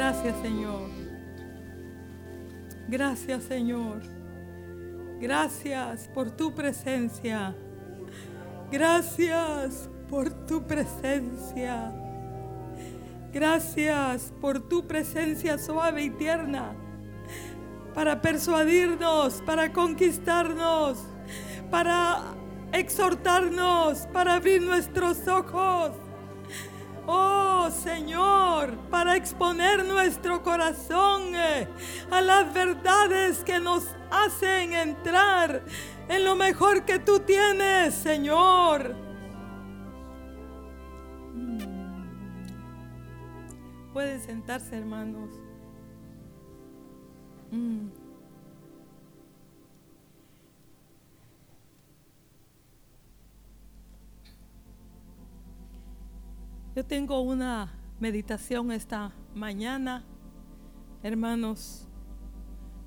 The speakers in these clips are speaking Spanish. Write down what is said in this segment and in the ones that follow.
Gracias Señor. Gracias Señor. Gracias por tu presencia. Gracias por tu presencia. Gracias por tu presencia suave y tierna para persuadirnos, para conquistarnos, para exhortarnos, para abrir nuestros ojos. Oh Señor, para exponer nuestro corazón eh, a las verdades que nos hacen entrar en lo mejor que tú tienes, Señor. Pueden sentarse, hermanos. Mm. Yo tengo una meditación esta mañana, hermanos,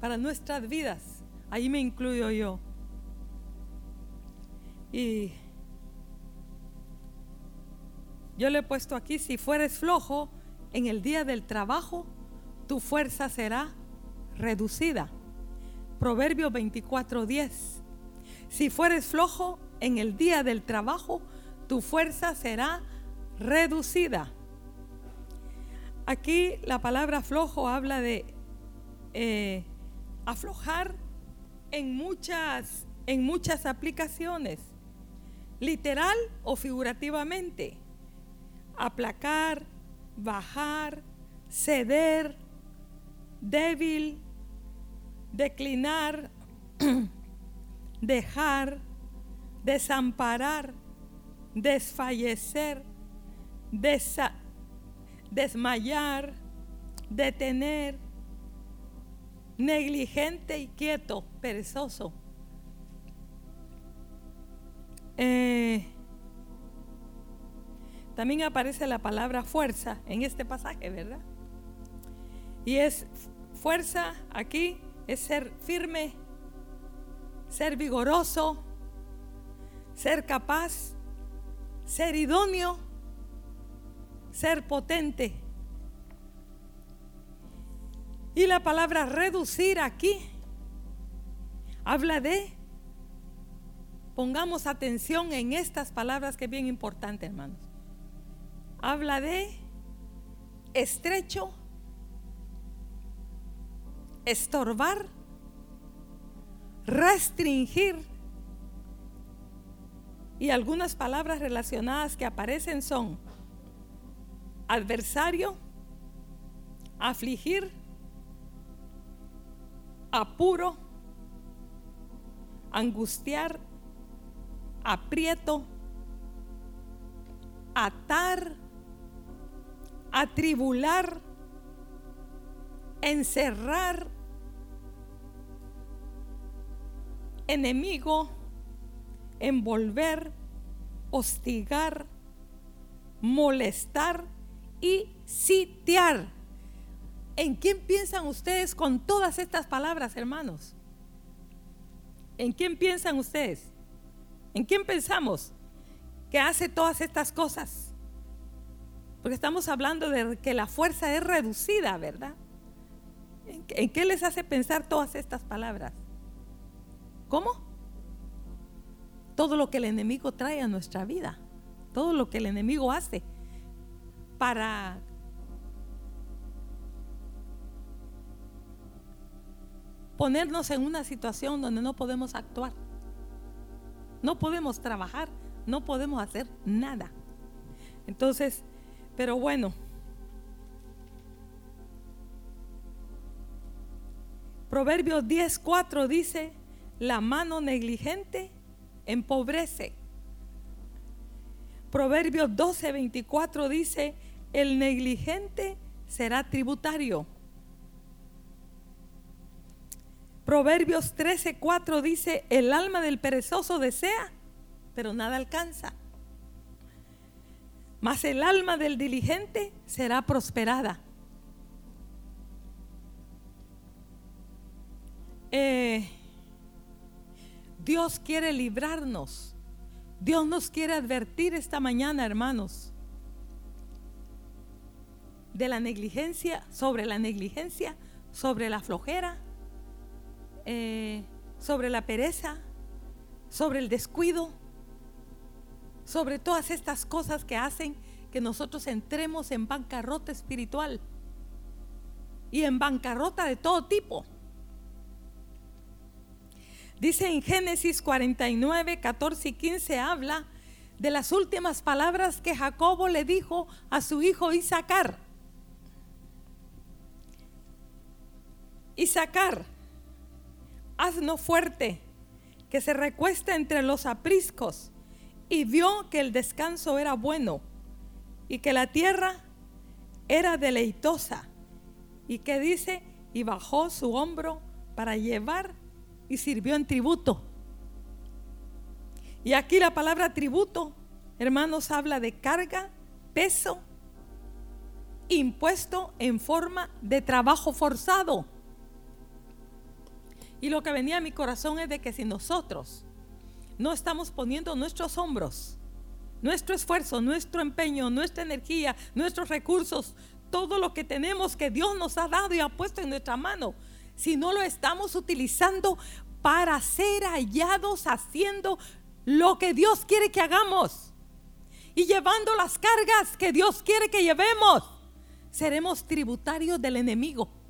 para nuestras vidas. Ahí me incluyo yo. Y yo le he puesto aquí, si fueres flojo en el día del trabajo, tu fuerza será reducida. Proverbio 24:10. Si fueres flojo en el día del trabajo, tu fuerza será reducida. Aquí la palabra flojo habla de eh, aflojar en muchas, en muchas aplicaciones, literal o figurativamente. Aplacar, bajar, ceder, débil, declinar, dejar, desamparar, desfallecer, desmayar, detener, negligente y quieto, perezoso. Eh, también aparece la palabra fuerza en este pasaje, ¿verdad? Y es fuerza aquí, es ser firme, ser vigoroso, ser capaz, ser idóneo ser potente. Y la palabra reducir aquí habla de, pongamos atención en estas palabras que es bien importante, hermanos. Habla de estrecho, estorbar, restringir. Y algunas palabras relacionadas que aparecen son adversario, afligir, apuro, angustiar, aprieto, atar, atribular, encerrar, enemigo, envolver, hostigar, molestar, y sitiar. ¿En quién piensan ustedes con todas estas palabras, hermanos? ¿En quién piensan ustedes? ¿En quién pensamos que hace todas estas cosas? Porque estamos hablando de que la fuerza es reducida, ¿verdad? ¿En qué les hace pensar todas estas palabras? ¿Cómo? todo lo que el enemigo trae a nuestra vida, todo lo que el enemigo hace para ponernos en una situación donde no podemos actuar, no podemos trabajar, no podemos hacer nada. Entonces, pero bueno, Proverbios 10:4 dice, la mano negligente empobrece. Proverbios 12:24 dice, el negligente será tributario. Proverbios 13:4 dice, el alma del perezoso desea, pero nada alcanza. Mas el alma del diligente será prosperada. Eh, Dios quiere librarnos. Dios nos quiere advertir esta mañana, hermanos, de la negligencia, sobre la negligencia, sobre la flojera, eh, sobre la pereza, sobre el descuido, sobre todas estas cosas que hacen que nosotros entremos en bancarrota espiritual y en bancarrota de todo tipo. Dice en Génesis 49, 14 y 15 habla de las últimas palabras que Jacobo le dijo a su hijo Isaacar. Isaacar, hazno fuerte, que se recuesta entre los apriscos, y vio que el descanso era bueno, y que la tierra era deleitosa, y que dice, y bajó su hombro para llevar y sirvió en tributo. Y aquí la palabra tributo, hermanos, habla de carga, peso, impuesto en forma de trabajo forzado. Y lo que venía a mi corazón es de que si nosotros no estamos poniendo nuestros hombros, nuestro esfuerzo, nuestro empeño, nuestra energía, nuestros recursos, todo lo que tenemos que Dios nos ha dado y ha puesto en nuestra mano, si no lo estamos utilizando para ser hallados haciendo lo que Dios quiere que hagamos y llevando las cargas que Dios quiere que llevemos, seremos tributarios del enemigo.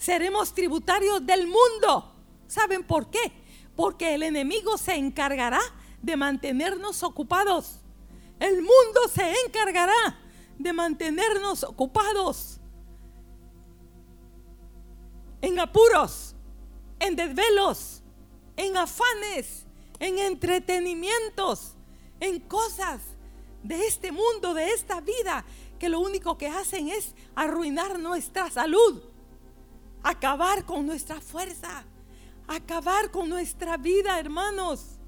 Seremos tributarios del mundo. ¿Saben por qué? Porque el enemigo se encargará de mantenernos ocupados. El mundo se encargará de mantenernos ocupados en apuros, en desvelos, en afanes, en entretenimientos, en cosas de este mundo, de esta vida, que lo único que hacen es arruinar nuestra salud, acabar con nuestra fuerza, acabar con nuestra vida, hermanos.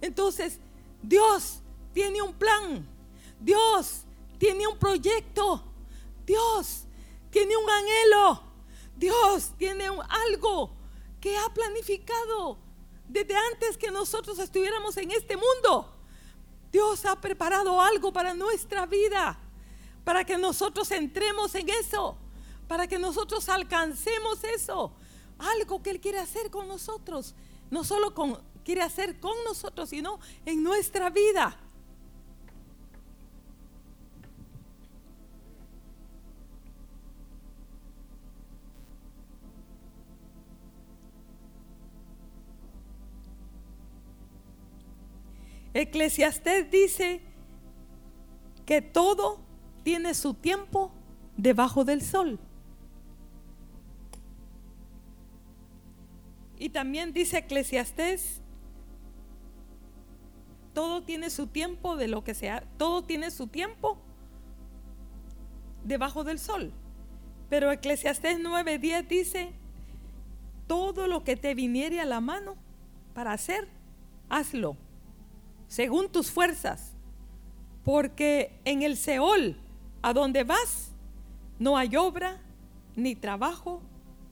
Entonces, Dios tiene un plan, Dios tiene un proyecto, Dios tiene un anhelo. Dios tiene algo que ha planificado desde antes que nosotros estuviéramos en este mundo. Dios ha preparado algo para nuestra vida, para que nosotros entremos en eso, para que nosotros alcancemos eso. Algo que Él quiere hacer con nosotros, no solo quiere hacer con nosotros, sino en nuestra vida. Eclesiastés dice que todo tiene su tiempo debajo del sol. Y también dice Eclesiastés, todo tiene su tiempo de lo que sea, todo tiene su tiempo debajo del sol. Pero Eclesiastés 9:10 dice, todo lo que te viniere a la mano para hacer, hazlo según tus fuerzas, porque en el Seol, a donde vas, no hay obra, ni trabajo,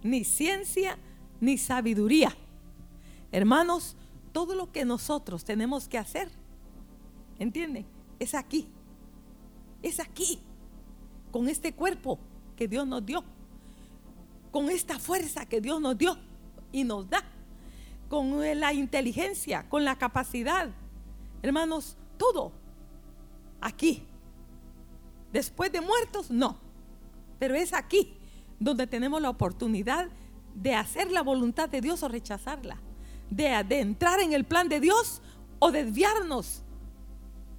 ni ciencia, ni sabiduría. Hermanos, todo lo que nosotros tenemos que hacer, ¿entiende? Es aquí, es aquí, con este cuerpo que Dios nos dio, con esta fuerza que Dios nos dio y nos da. con la inteligencia, con la capacidad. Hermanos, todo. Aquí. Después de muertos, no. Pero es aquí donde tenemos la oportunidad de hacer la voluntad de Dios o rechazarla. De, entrar en el plan de Dios o desviarnos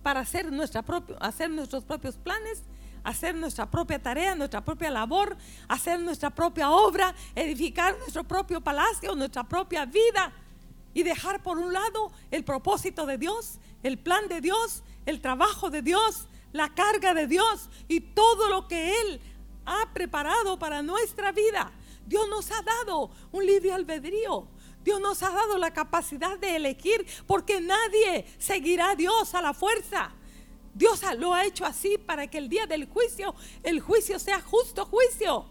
para hacer, nuestra hacer nuestros propios planes, hacer nuestra propia tarea, nuestra propia labor, hacer nuestra propia obra, edificar nuestro propio palacio, nuestra propia vida y dejar por un lado el propósito de Dios, el plan de Dios, el trabajo de Dios, la carga de Dios y todo lo que Él ha preparado para nuestra vida. Dios nos ha dado un libre albedrío. Dios nos ha dado la capacidad de elegir porque nadie seguirá a Dios a la fuerza. Dios lo ha hecho así para que el día del juicio, el juicio sea justo juicio.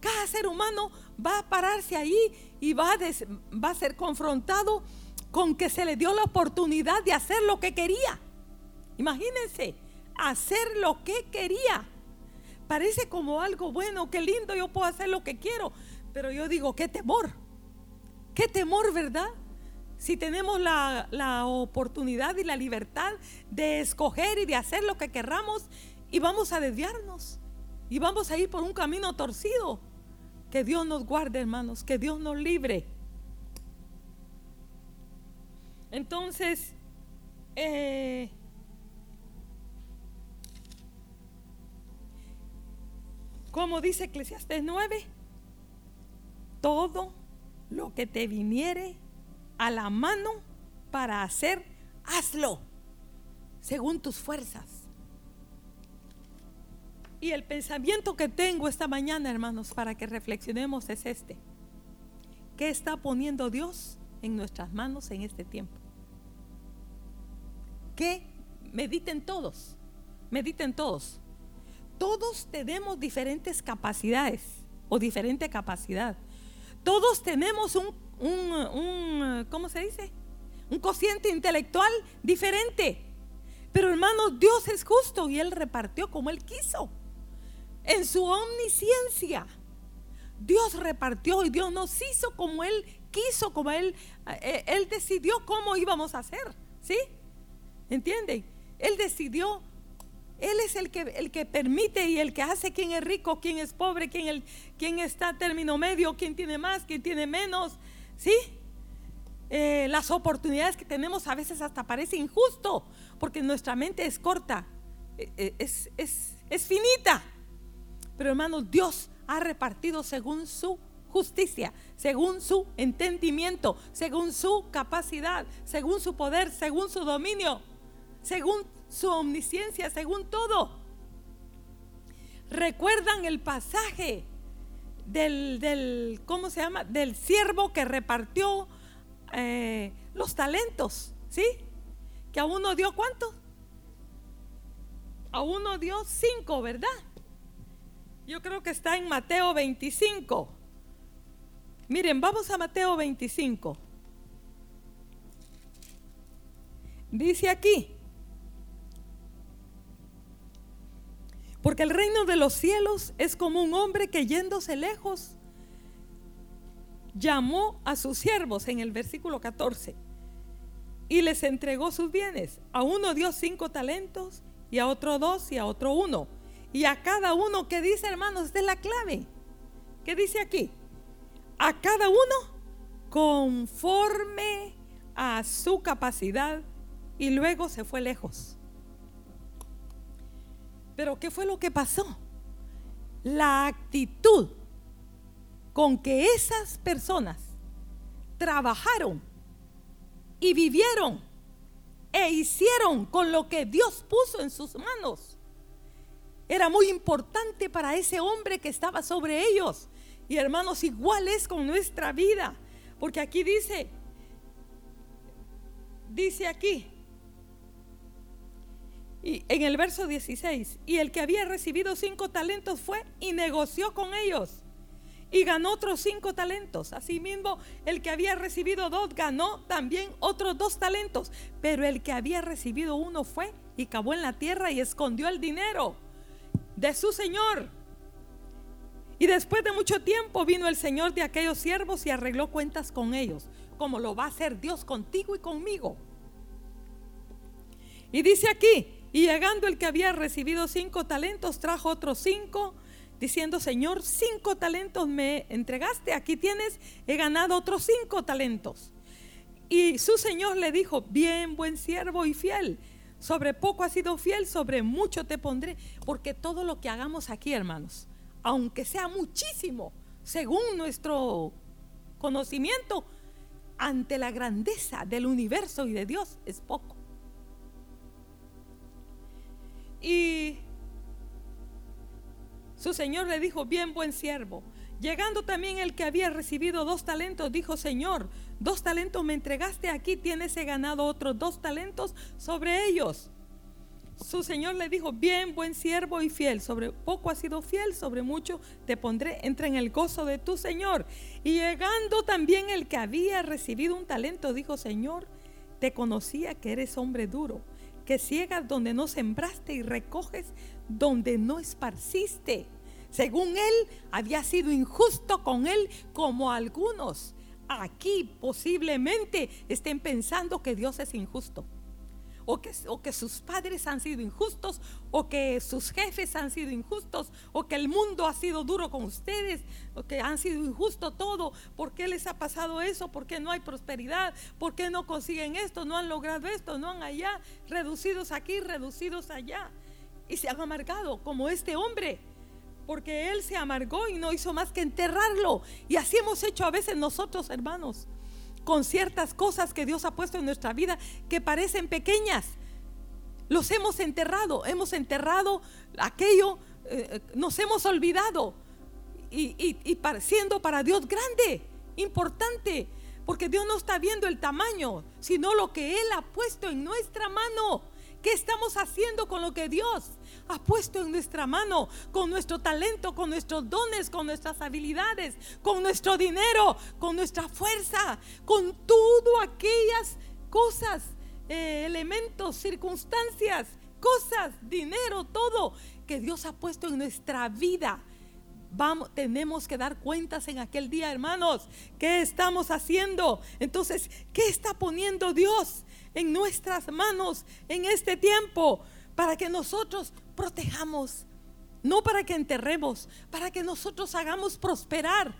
Cada ser humano va a pararse ahí y va a, va a ser confrontado con que se le dio la oportunidad de hacer lo que quería. Imagínense, hacer lo que quería. Parece como algo bueno, qué lindo, yo puedo hacer lo que quiero. Pero yo digo, qué temor. Qué temor, ¿verdad? Si tenemos la, la oportunidad y la libertad de escoger y de hacer lo que querramos y vamos a desviarnos y vamos a ir por un camino torcido. Que Dios nos guarde, hermanos, que Dios nos libre. Entonces, eh, como dice Eclesiastes 9, todo lo que te viniere a la mano para hacer, hazlo según tus fuerzas. Y el pensamiento que tengo esta mañana, hermanos, para que reflexionemos es este. ¿Qué está poniendo Dios en nuestras manos en este tiempo? Que mediten todos, mediten todos. Todos tenemos diferentes capacidades o diferente capacidad. Todos tenemos un, un, ¿cómo se dice? Un cociente intelectual diferente. Pero hermanos, Dios es justo y Él repartió como Él quiso. En su omnisciencia. Dios repartió y Dios nos hizo como Él quiso, como Él, eh, Él decidió cómo íbamos a hacer. ¿Sí? ¿Entienden? Él decidió él es el que, el que permite y el que hace quién es rico, quién es pobre, quién, el, quién está término medio, quién tiene más, quién tiene menos. ¿Sí? Eh, las oportunidades que tenemos a veces hasta parece injusto, porque nuestra mente es corta, eh, eh, es, es, es finita. Pero hermanos, Dios ha repartido según su justicia, según su entendimiento, según su capacidad, según su poder, según su dominio, según su omnisciencia según todo. ¿Recuerdan el pasaje del, del ¿cómo se llama? Del siervo que repartió eh, los talentos, ¿sí? Que a uno dio cuánto? A uno dio cinco, ¿verdad? Yo creo que está en Mateo 25. Miren, vamos a Mateo 25. Dice aquí, Porque el reino de los cielos es como un hombre que yéndose lejos llamó a sus siervos en el versículo 14 y les entregó sus bienes. A uno dio cinco talentos y a otro dos y a otro uno. Y a cada uno que dice, hermanos, esta es la clave. ¿Qué dice aquí? A cada uno conforme a su capacidad y luego se fue lejos. Pero ¿qué fue lo que pasó? La actitud con que esas personas trabajaron y vivieron e hicieron con lo que Dios puso en sus manos. Era muy importante para ese hombre que estaba sobre ellos. Y hermanos, igual es con nuestra vida. Porque aquí dice, dice aquí, y en el verso 16, y el que había recibido cinco talentos fue y negoció con ellos y ganó otros cinco talentos. Asimismo, el que había recibido dos ganó también otros dos talentos. Pero el que había recibido uno fue y cavó en la tierra y escondió el dinero de su señor. Y después de mucho tiempo vino el señor de aquellos siervos y arregló cuentas con ellos. como lo va a hacer Dios contigo y conmigo. Y dice aquí, y llegando el que había recibido cinco talentos, trajo otros cinco, diciendo, Señor, cinco talentos me entregaste, aquí tienes, he ganado otros cinco talentos. Y su Señor le dijo, bien, buen siervo y fiel, sobre poco has sido fiel, sobre mucho te pondré, porque todo lo que hagamos aquí, hermanos, aunque sea muchísimo, según nuestro conocimiento, ante la grandeza del universo y de Dios, es poco. Y su señor le dijo, bien buen siervo. Llegando también el que había recibido dos talentos, dijo, Señor, dos talentos me entregaste, aquí tienes ganado otros dos talentos sobre ellos. Su señor le dijo, bien buen siervo y fiel, sobre poco has sido fiel, sobre mucho te pondré, entra en el gozo de tu señor. Y llegando también el que había recibido un talento, dijo, Señor, te conocía que eres hombre duro que ciegas donde no sembraste y recoges donde no esparciste. Según él, había sido injusto con él como algunos. Aquí posiblemente estén pensando que Dios es injusto o que, sus padres han sido injustos, o que sus jefes han sido injustos, o que el mundo ha sido duro con ustedes, o que han sido injusto todo. ¿Por qué les ha pasado eso? ¿Por qué no hay prosperidad? ¿Por qué no consiguen esto? ¿No han logrado esto? ¿No han allá? Reducidos aquí, reducidos allá. Y se han amargado como este hombre porque él se amargó y no hizo más que enterrarlo. Y así hemos hecho a veces nosotros, hermanos con ciertas cosas que Dios ha puesto en nuestra vida que parecen pequeñas. Los hemos enterrado, hemos enterrado aquello, eh, eh, nos hemos olvidado. Y, y, siendo para Dios grande, importante, porque Dios no está viendo el tamaño, sino lo que Él ha puesto en nuestra mano. ¿Qué estamos haciendo con lo que Dios ha puesto en nuestra mano? Con nuestro talento, con nuestros dones, con nuestras habilidades, con nuestro dinero, con nuestra fuerza, con todo aquellas cosas, eh, elementos, circunstancias, cosas, dinero, todo que Dios ha puesto en nuestra vida. Vamos, tenemos que dar cuentas en aquel día, hermanos. ¿Qué estamos haciendo? Entonces, ¿qué está poniendo Dios? en nuestras manos en este tiempo para que nosotros protejamos, no para que enterremos, para que nosotros hagamos prosperar,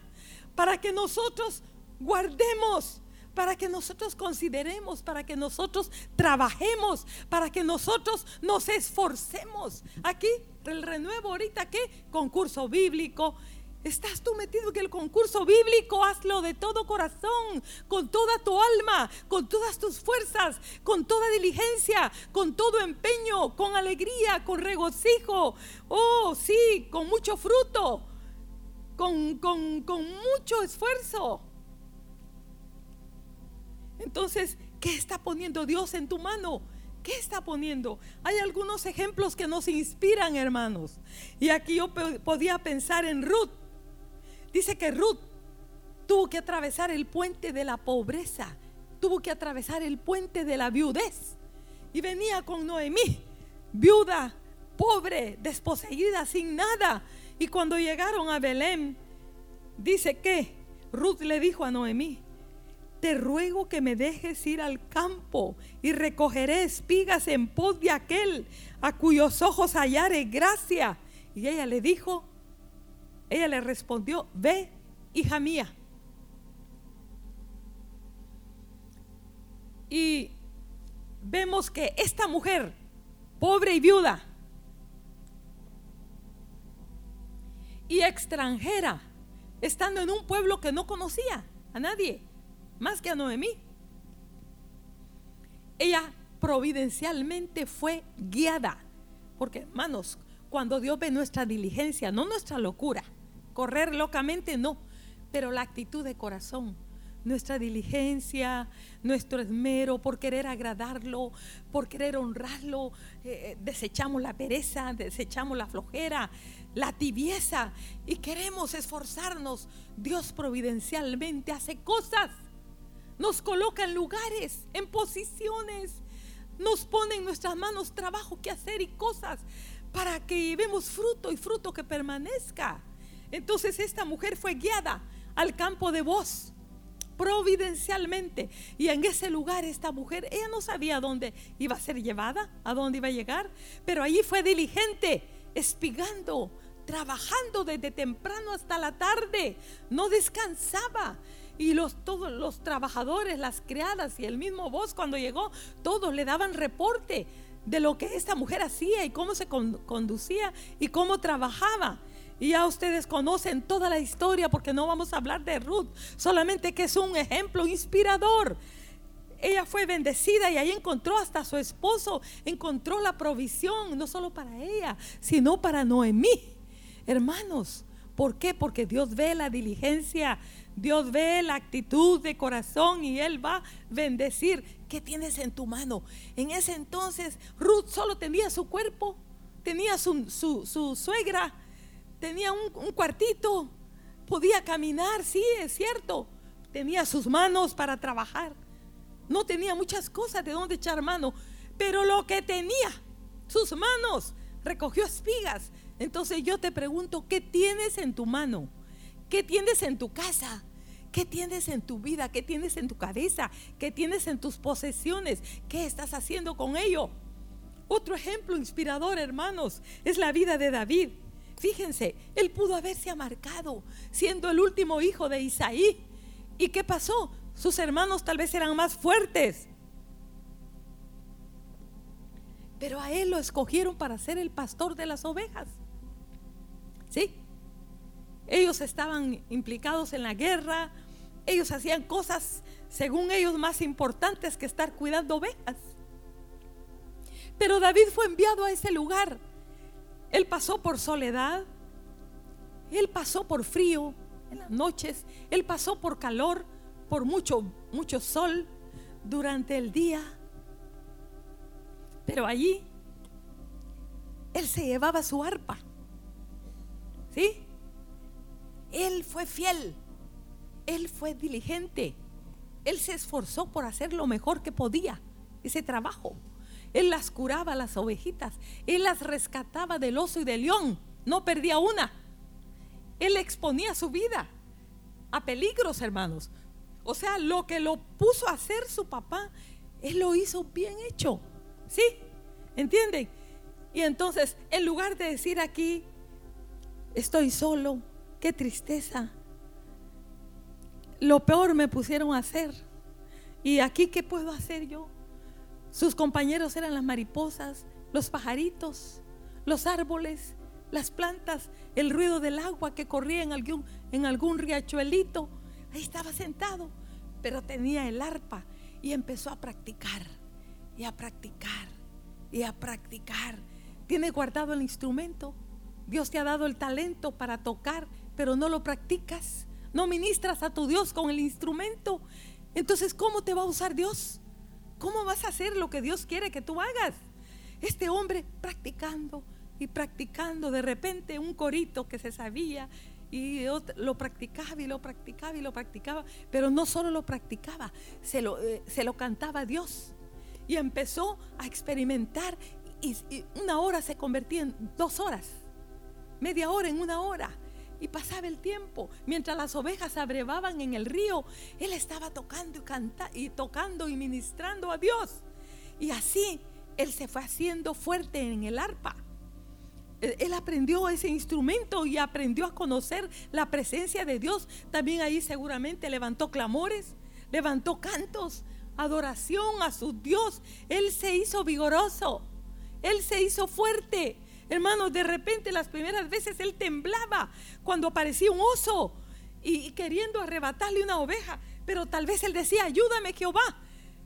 para que nosotros guardemos, para que nosotros consideremos, para que nosotros trabajemos, para que nosotros nos esforcemos. Aquí, el renuevo ahorita, ¿qué? Concurso bíblico, ¿Estás tú metido en el concurso bíblico? Hazlo de todo corazón, con toda tu alma, con todas tus fuerzas, con toda diligencia, con todo empeño, con alegría, con regocijo. Oh, sí, con mucho fruto, con, con, con mucho esfuerzo. Entonces, ¿qué está poniendo Dios en tu mano? ¿Qué está poniendo? Hay algunos ejemplos que nos inspiran, hermanos. Y aquí yo podía pensar en Ruth. Dice que Ruth tuvo que atravesar el puente de la pobreza, tuvo que atravesar el puente de la viudez. Y venía con Noemí, viuda, pobre, desposeída, sin nada. Y cuando llegaron a Belén, dice que Ruth le dijo a Noemí, te ruego que me dejes ir al campo y recogeré espigas en pos de aquel a cuyos ojos hallare gracia. Y ella le dijo, ella le respondió, ve, hija mía. Y vemos que esta mujer, pobre y viuda, y extranjera, estando en un pueblo que no conocía a nadie, más que a Noemí, ella providencialmente fue guiada. Porque, hermanos, cuando Dios ve nuestra diligencia, no nuestra locura, correr locamente, no, pero la actitud de corazón, nuestra diligencia, nuestro esmero por querer agradarlo, por querer honrarlo, eh, eh, desechamos la pereza, desechamos la flojera, la tibieza y queremos esforzarnos. Dios providencialmente hace cosas, nos coloca en lugares, en posiciones, nos pone en nuestras manos trabajo que hacer y cosas para que llevemos fruto y fruto que permanezca. Entonces esta mujer fue guiada al campo de voz providencialmente. Y en ese lugar esta mujer, ella no sabía dónde iba a ser llevada, a dónde iba a llegar, pero allí fue diligente, espigando, trabajando desde temprano hasta la tarde, no descansaba. Y los, todos los trabajadores, las criadas y el mismo voz cuando llegó, todos le daban reporte de lo que esta mujer hacía y cómo se conducía y cómo trabajaba. Y ya ustedes conocen toda la historia porque no vamos a hablar de Ruth, solamente que es un ejemplo inspirador. Ella fue bendecida y ahí encontró hasta su esposo, encontró la provisión, no solo para ella, sino para Noemí. Hermanos, ¿por qué? Porque Dios ve la diligencia, Dios ve la actitud de corazón y Él va a bendecir. ¿Qué tienes en tu mano? En ese entonces Ruth solo tenía su cuerpo, tenía su, su suegra tenía un, cuartito, podía caminar, sí, es cierto. Tenía sus manos para trabajar. No tenía muchas cosas de donde echar mano, pero lo que tenía, sus manos, recogió espigas. Entonces yo te pregunto, ¿qué tienes en tu mano? ¿Qué tienes en tu casa? ¿Qué tienes en tu vida? ¿Qué tienes en tu cabeza? ¿Qué tienes en tus posesiones? ¿Qué estás haciendo con ello? Otro ejemplo inspirador, hermanos, es la vida de David. Fíjense, él pudo haberse amarcado siendo el último hijo de Isaí. ¿Y qué pasó? Sus hermanos tal vez eran más fuertes. Pero a él lo escogieron para ser el pastor de las ovejas. ¿Sí? Ellos estaban implicados en la guerra. Ellos hacían cosas, según ellos, más importantes que estar cuidando ovejas. Pero David fue enviado a ese lugar él pasó por soledad, él pasó por frío en las noches, él pasó por calor, por mucho, mucho sol durante el día. Pero allí él se llevaba su arpa. ¿Sí? Él fue fiel, él fue diligente, él se esforzó por hacer lo mejor que podía, ese trabajo. Él las curaba las ovejitas. Él las rescataba del oso y del león. No perdía una. Él exponía su vida a peligros, hermanos. O sea, lo que lo puso a hacer su papá, él lo hizo bien hecho. ¿Sí? ¿Entienden? Y entonces, en lugar de decir aquí, estoy solo, qué tristeza, lo peor me pusieron a hacer. ¿Y aquí qué puedo hacer yo? Sus compañeros eran las mariposas, los pajaritos, los árboles, las plantas, el ruido del agua que corría en algún, en algún riachuelito. Ahí estaba sentado, pero tenía el arpa y empezó a practicar y a practicar y a practicar. Tiene guardado el instrumento. Dios te ha dado el talento para tocar, pero no lo practicas. No ministras a tu Dios con el instrumento. Entonces, ¿cómo te va a usar Dios? ¿Cómo vas a hacer lo que Dios quiere que tú hagas? Este hombre practicando y practicando, de repente un corito que se sabía y lo practicaba y lo practicaba y lo practicaba, pero no solo lo practicaba, se lo, eh, se lo cantaba a Dios. Y empezó a experimentar y una hora se convertía en dos horas, media hora en una hora y pasaba el tiempo. Mientras las ovejas abrevaban en el río, él estaba tocando y, canta, y tocando y ministrando a Dios. Y así él se fue haciendo fuerte en el arpa. Él aprendió ese instrumento y aprendió a conocer la presencia de Dios. También ahí seguramente levantó clamores, levantó cantos, adoración a su Dios. Él se hizo vigoroso, él se hizo fuerte. Hermanos, de repente las primeras veces él temblaba cuando aparecía un oso y, queriendo arrebatarle una oveja. Pero tal vez él decía, ayúdame Jehová,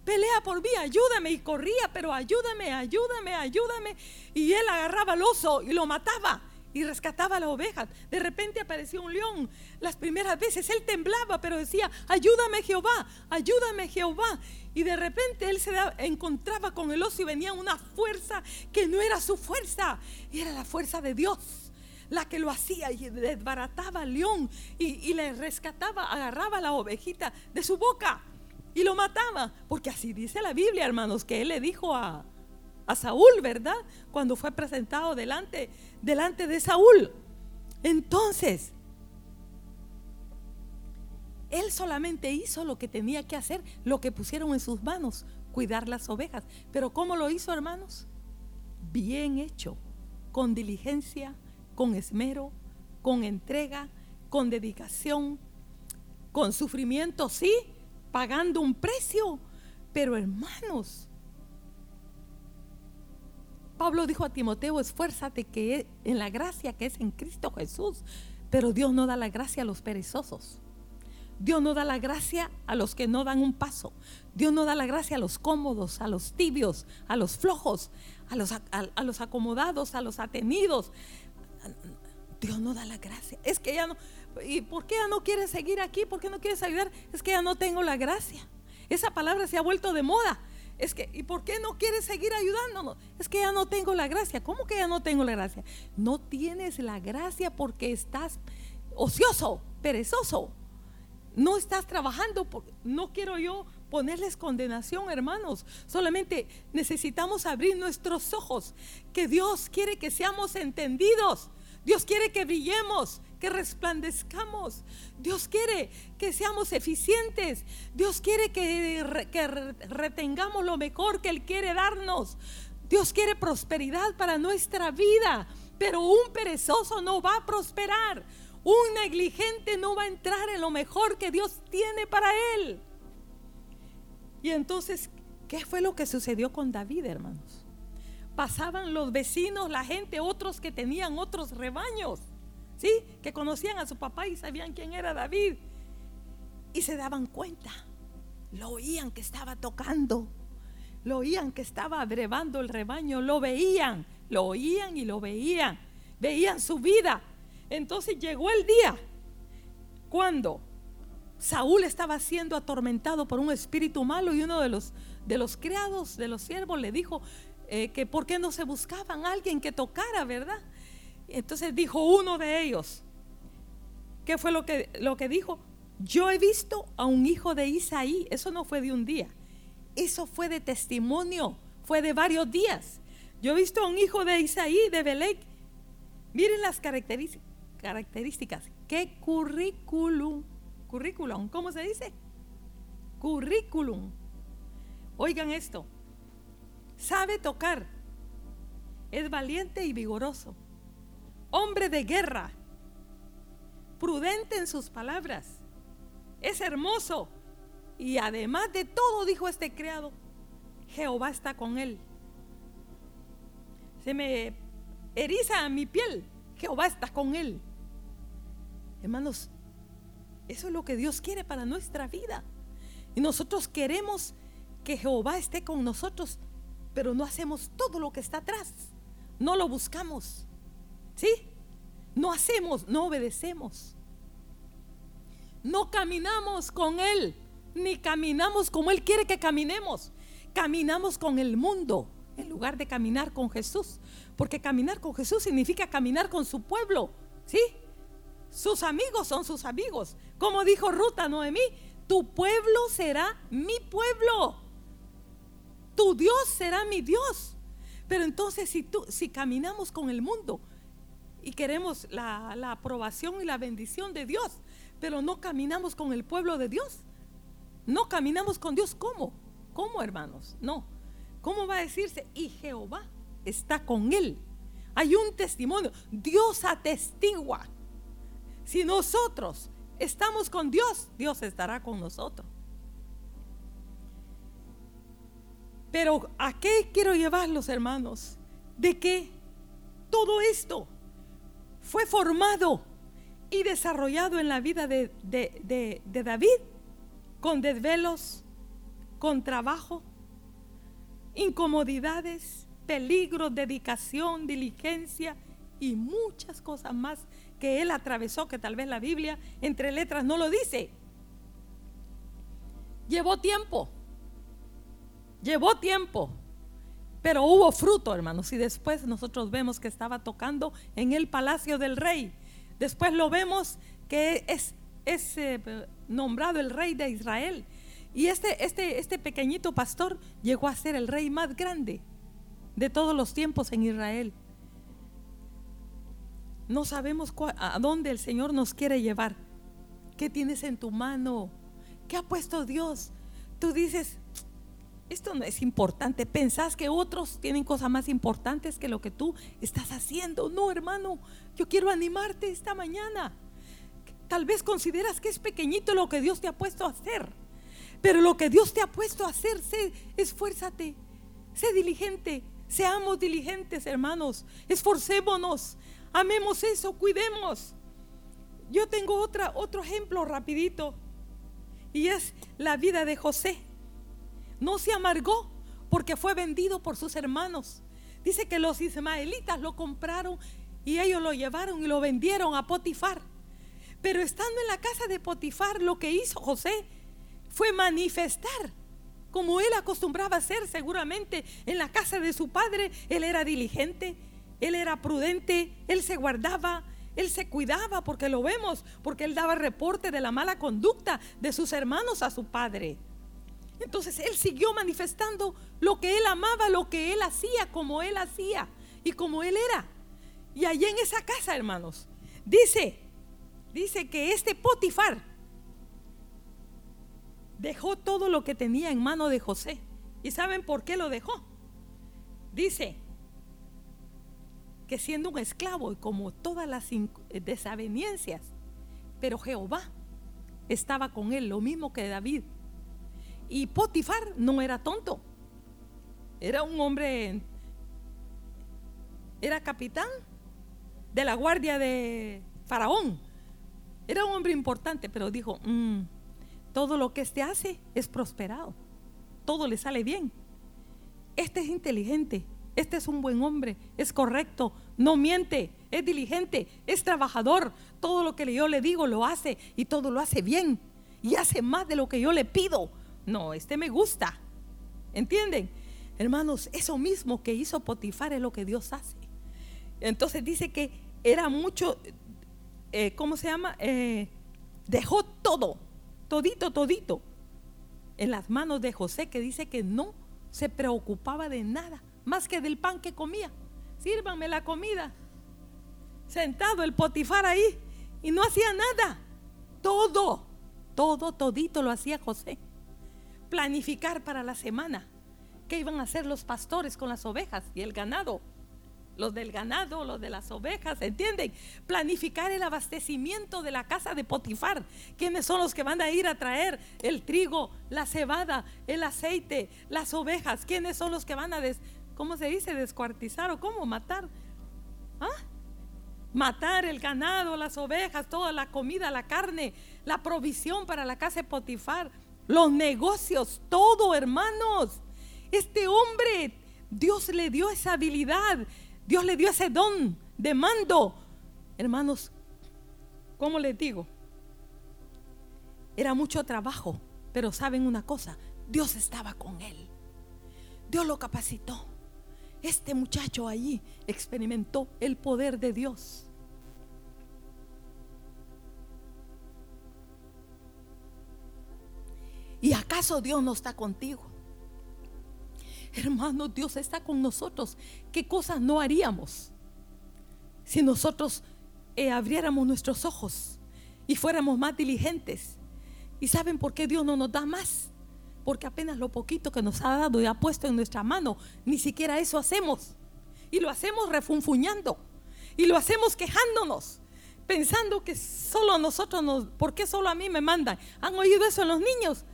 pelea por mí, ayúdame. Y corría, pero ayúdame, ayúdame, ayúdame. Y él agarraba al oso y lo mataba y rescataba a la oveja. De repente apareció un león. Las primeras veces él temblaba, pero decía, ayúdame Jehová, ayúdame Jehová. Y de repente él se encontraba con el oso y venía una fuerza que no era su fuerza, era la fuerza de Dios la que lo hacía y desbarataba al león y, le rescataba, agarraba la ovejita de su boca y lo mataba. Porque así dice la Biblia, hermanos, que él le dijo a, a Saúl, ¿verdad? Cuando fue presentado delante, delante de Saúl. Entonces, Él solamente hizo lo que tenía que hacer, lo que pusieron en sus manos, cuidar las ovejas. Pero ¿cómo lo hizo, hermanos? Bien hecho, con diligencia, con esmero, con entrega, con dedicación, con sufrimiento, sí, pagando un precio. Pero hermanos, Pablo dijo a Timoteo, esfuérzate que en la gracia que es en Cristo Jesús. Pero Dios no da la gracia a los perezosos. Dios no da la gracia a los que no dan un paso. Dios no da la gracia a los cómodos, a los tibios, a los flojos, a los, a, los acomodados, a los atenidos. Dios no da la gracia. Es que ya no. ¿Y por qué ya no quieres seguir aquí? ¿Por qué no quieres ayudar? Es que ya no tengo la gracia. Esa palabra se ha vuelto de moda. Es que, ¿y por qué no quieres seguir ayudándonos? Es que ya no tengo la gracia. ¿Cómo que ya no tengo la gracia? No tienes la gracia porque estás ocioso, perezoso. No estás trabajando. no quiero yo ponerles condenación, hermanos. Solamente necesitamos abrir nuestros ojos. Que Dios quiere que seamos entendidos. Dios quiere que brillemos, que resplandezcamos. Dios quiere que seamos eficientes. Dios quiere que, retengamos lo mejor que Él quiere darnos. Dios quiere prosperidad para nuestra vida. Pero un perezoso no va a prosperar. Un negligente no va a entrar en lo mejor que Dios tiene para él. Y entonces, ¿qué fue lo que sucedió con David, hermanos? Pasaban los vecinos, la gente, otros que tenían otros rebaños, ¿sí? Que conocían a su papá y sabían quién era David. Y se daban cuenta. Lo oían que estaba tocando. Lo oían que estaba abrevando el rebaño. Lo veían. Lo oían y lo veían. Veían su vida entonces llegó el día cuando Saúl estaba siendo atormentado por un espíritu malo y uno de los, de los criados, de los siervos, le dijo eh, que por qué no se buscaban a alguien que tocara, ¿verdad? Entonces dijo uno de ellos, ¿qué fue lo que, lo que dijo? Yo he visto a un hijo de Isaí, eso no fue de un día, eso fue de testimonio, fue de varios días. Yo he visto a un hijo de Isaí, de Belek. Miren las características. ¿Qué currículum? Currículum, ¿cómo se dice? Currículum. Oigan esto. Sabe tocar. Es valiente y vigoroso. Hombre de guerra. Prudente en sus palabras. Es hermoso. Y además de todo, dijo este criado, Jehová está con él. Se me eriza mi piel. Jehová está con él. Hermanos, eso es lo que Dios quiere para nuestra vida. Y nosotros queremos que Jehová esté con nosotros, pero no hacemos todo lo que está atrás. No lo buscamos. ¿Sí? No hacemos, no obedecemos. No caminamos con Él, ni caminamos como Él quiere que caminemos. Caminamos con el mundo en lugar de caminar con Jesús. Porque caminar con Jesús significa caminar con su pueblo. ¿Sí? Sus amigos son sus amigos. Como dijo Ruta Noemí, tu pueblo será mi pueblo. Tu Dios será mi Dios. Pero entonces si, tú, si caminamos con el mundo y queremos la, la aprobación y la bendición de Dios, pero no caminamos con el pueblo de Dios, no caminamos con Dios, ¿cómo? ¿Cómo, hermanos? No. ¿Cómo va a decirse? Y Jehová está con él. Hay un testimonio. Dios atestigua si nosotros estamos con Dios, Dios estará con nosotros. Pero ¿a qué quiero llevarlos, hermanos? De que todo esto fue formado y desarrollado en la vida de, de David con desvelos, con trabajo, incomodidades, peligros, dedicación, diligencia y muchas cosas más que él atravesó, que tal vez la Biblia entre letras no lo dice. Llevó tiempo, llevó tiempo, pero hubo fruto, hermanos. Y después nosotros vemos que estaba tocando en el palacio del rey. Después lo vemos que es, es eh, nombrado el rey de Israel. Y este, este, este pequeñito pastor llegó a ser el rey más grande de todos los tiempos en Israel. No sabemos a dónde el Señor nos quiere llevar. ¿Qué tienes en tu mano? ¿Qué ha puesto Dios? Tú dices, esto no es importante. Pensás que otros tienen cosas más importantes que lo que tú estás haciendo. No, hermano, yo quiero animarte esta mañana. Tal vez consideras que es pequeñito lo que Dios te ha puesto a hacer. Pero lo que Dios te ha puesto a hacer, sé, esfuérzate, sé diligente, seamos diligentes, hermanos, esforcémonos, amemos eso, cuidemos. Yo tengo otra, otro ejemplo rapidito y es la vida de José. No se amargó porque fue vendido por sus hermanos. Dice que los ismaelitas lo compraron y ellos lo llevaron y lo vendieron a Potifar. Pero estando en la casa de Potifar, lo que hizo José fue manifestar, como él acostumbraba a hacer seguramente en la casa de su padre. Él era diligente, él era prudente, él se guardaba, él se cuidaba, porque lo vemos, porque él daba reporte de la mala conducta de sus hermanos a su padre. Entonces él siguió manifestando lo que él amaba, lo que él hacía, como él hacía y como él era. Y allí en esa casa, hermanos, dice, dice que este Potifar dejó todo lo que tenía en mano de José. ¿Y saben por qué lo dejó? Dice que siendo un esclavo y como todas las desavenencias, pero Jehová estaba con él, lo mismo que David y Potifar no era tonto. Era un hombre, era capitán de la guardia de Faraón. Era un hombre importante, pero dijo, mm, todo lo que este hace es prosperado. Todo le sale bien. Este es inteligente. Este es un buen hombre. Es correcto. No miente. Es diligente. Es trabajador. Todo lo que yo le digo lo hace y todo lo hace bien. Y hace más de lo que yo le pido no, este me gusta. ¿Entienden? Hermanos, eso mismo que hizo Potifar es lo que Dios hace. Entonces dice que era mucho, eh, ¿cómo se llama? Eh, dejó todo, todito, todito, en las manos de José, que dice que no se preocupaba de nada, más que del pan que comía. Sírvanme la comida. Sentado el Potifar ahí y no hacía nada. Todo, todo, todito lo hacía José planificar para la semana. ¿Qué iban a hacer los pastores con las ovejas y el ganado? Los del ganado, los de las ovejas, ¿entienden? Planificar el abastecimiento de la casa de Potifar. ¿Quiénes son los que van a ir a traer el trigo, la cebada, el aceite, las ovejas? ¿Quiénes son los que van a, des, ¿cómo se dice? Descuartizar o cómo matar. ¿Ah? Matar el ganado, las ovejas, toda la comida, la carne, la provisión para la casa de Potifar los negocios, todo, hermanos. Este hombre, Dios le dio esa habilidad, Dios le dio ese don de mando. Hermanos, ¿cómo les digo? Era mucho trabajo, pero saben una cosa, Dios estaba con él. Dios lo capacitó. Este muchacho allí experimentó el poder de Dios. Dios no está contigo? Hermano, Dios está con nosotros. ¿Qué cosas no haríamos si nosotros eh, abriéramos nuestros ojos y fuéramos más diligentes? ¿Y saben por qué Dios no nos da más? Porque apenas lo poquito que nos ha dado y ha puesto en nuestra mano, ni siquiera eso hacemos. Y lo hacemos refunfuñando. Y lo hacemos quejándonos. Pensando que solo nosotros nos... ¿Por qué solo a mí me mandan? ¿Han oído eso en los niños?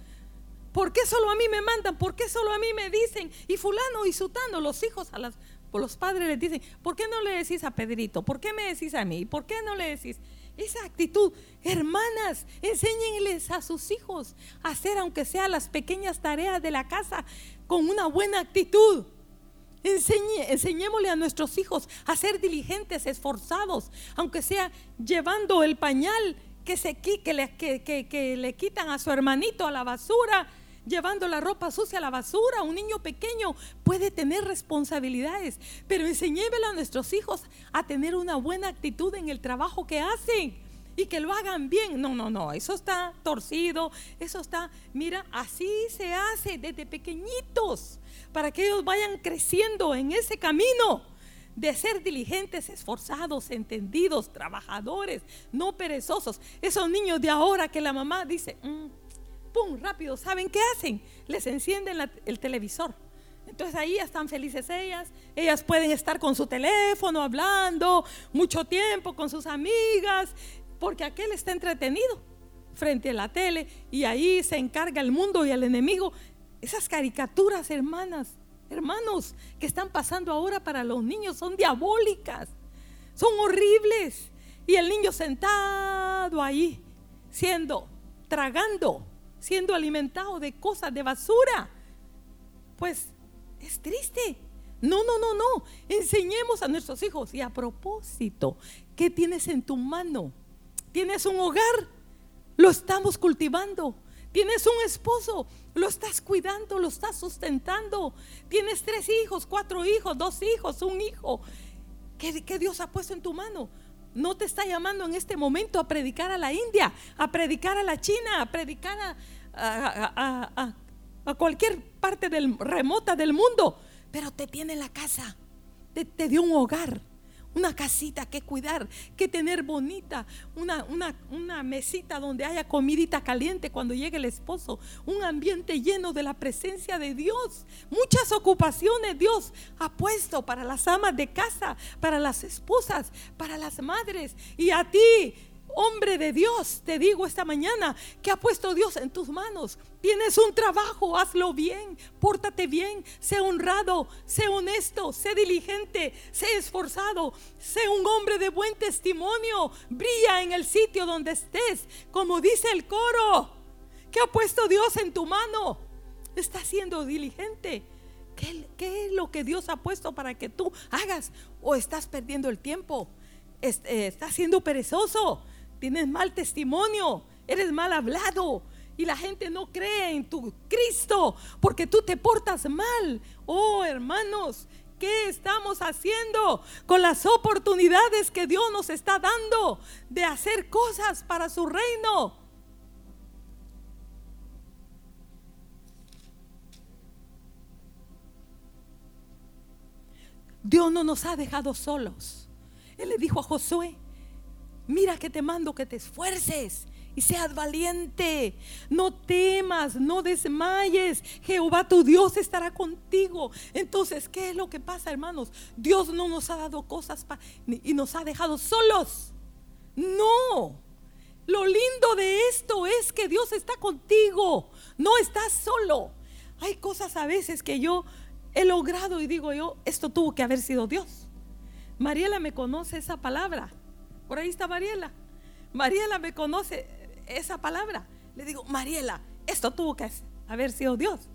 ¿Por qué solo a mí me mandan? ¿Por qué solo a mí me dicen? Y fulano y sutano, los hijos a las, los padres les dicen, ¿por qué no le decís a Pedrito? ¿Por qué me decís a mí? ¿Por qué no le decís? Esa actitud, hermanas, enséñenles a sus hijos a hacer, aunque sea las pequeñas tareas de la casa, con una buena actitud. enseñémosle a nuestros hijos a ser diligentes, esforzados, aunque sea llevando el pañal que, se, que, le, que, que le quitan a su hermanito a la basura, llevando la ropa sucia a la basura. Un niño pequeño puede tener responsabilidades, pero enseñémosle a nuestros hijos a tener una buena actitud en el trabajo que hacen y que lo hagan bien. No, no, no, eso está torcido, eso está, mira, así se hace desde pequeñitos, para que ellos vayan creciendo en ese camino de ser diligentes, esforzados, entendidos, trabajadores, no perezosos. Esos niños de ahora que la mamá dice, mm, ¡pum! Rápido, ¿saben qué hacen? Les encienden el televisor. Entonces ahí están felices ellas. Ellas pueden estar con su teléfono hablando mucho tiempo con sus amigas, porque aquel está entretenido frente a la tele y ahí se encarga el mundo y el enemigo. Esas caricaturas, hermanas, hermanos, que están pasando ahora para los niños son diabólicas, son horribles. Y el niño sentado ahí, siendo, tragando, siendo alimentado de cosas de basura. Pues es triste. No, no, no, no. Enseñemos a nuestros hijos. Y a propósito, ¿qué tienes en tu mano? ¿Tienes un hogar? Lo estamos cultivando. Tienes un esposo, lo estás cuidando, lo estás sustentando. Tienes tres hijos, cuatro hijos, dos hijos, un hijo. ¿Qué, Dios ha puesto en tu mano? No te está llamando en este momento a predicar a la India, a predicar a la China, a predicar a, cualquier parte del, remota del mundo, pero te tiene en la casa, te, te dio un hogar una casita que cuidar, que tener bonita, una, una, una, mesita donde haya comidita caliente cuando llegue el esposo, un ambiente lleno de la presencia de Dios. Muchas ocupaciones Dios ha puesto para las amas de casa, para las esposas, para las madres y a ti hombre de Dios, te digo esta mañana que ha puesto Dios en tus manos. Tienes un trabajo, hazlo bien, pórtate bien, sé honrado, sé honesto, sé diligente, sé esforzado, sé un hombre de buen testimonio, brilla en el sitio donde estés, como dice el coro, que ha puesto Dios en tu mano. Estás siendo diligente. ¿Qué, es lo que Dios ha puesto para que tú hagas? ¿O estás perdiendo el tiempo? Eh, ¿Estás siendo perezoso? Tienes mal testimonio, eres mal hablado y la gente no cree en tu Cristo porque tú te portas mal. Oh, hermanos, ¿qué estamos haciendo con las oportunidades que Dios nos está dando de hacer cosas para su reino? Dios no nos ha dejado solos. Él le dijo a Josué, mira que te mando que te esfuerces y seas valiente. No temas, no desmayes. Jehová tu Dios estará contigo. Entonces, ¿qué es lo que pasa, hermanos? Dios no nos ha dado cosas y nos ha dejado solos. No. Lo lindo de esto es que Dios está contigo. No estás solo. Hay cosas a veces que yo he logrado y digo yo, esto tuvo que haber sido Dios. Mariela me conoce esa palabra. Por ahí está Mariela. Mariela me conoce esa palabra. Le digo, Mariela, esto tuvo que haber sido Dios.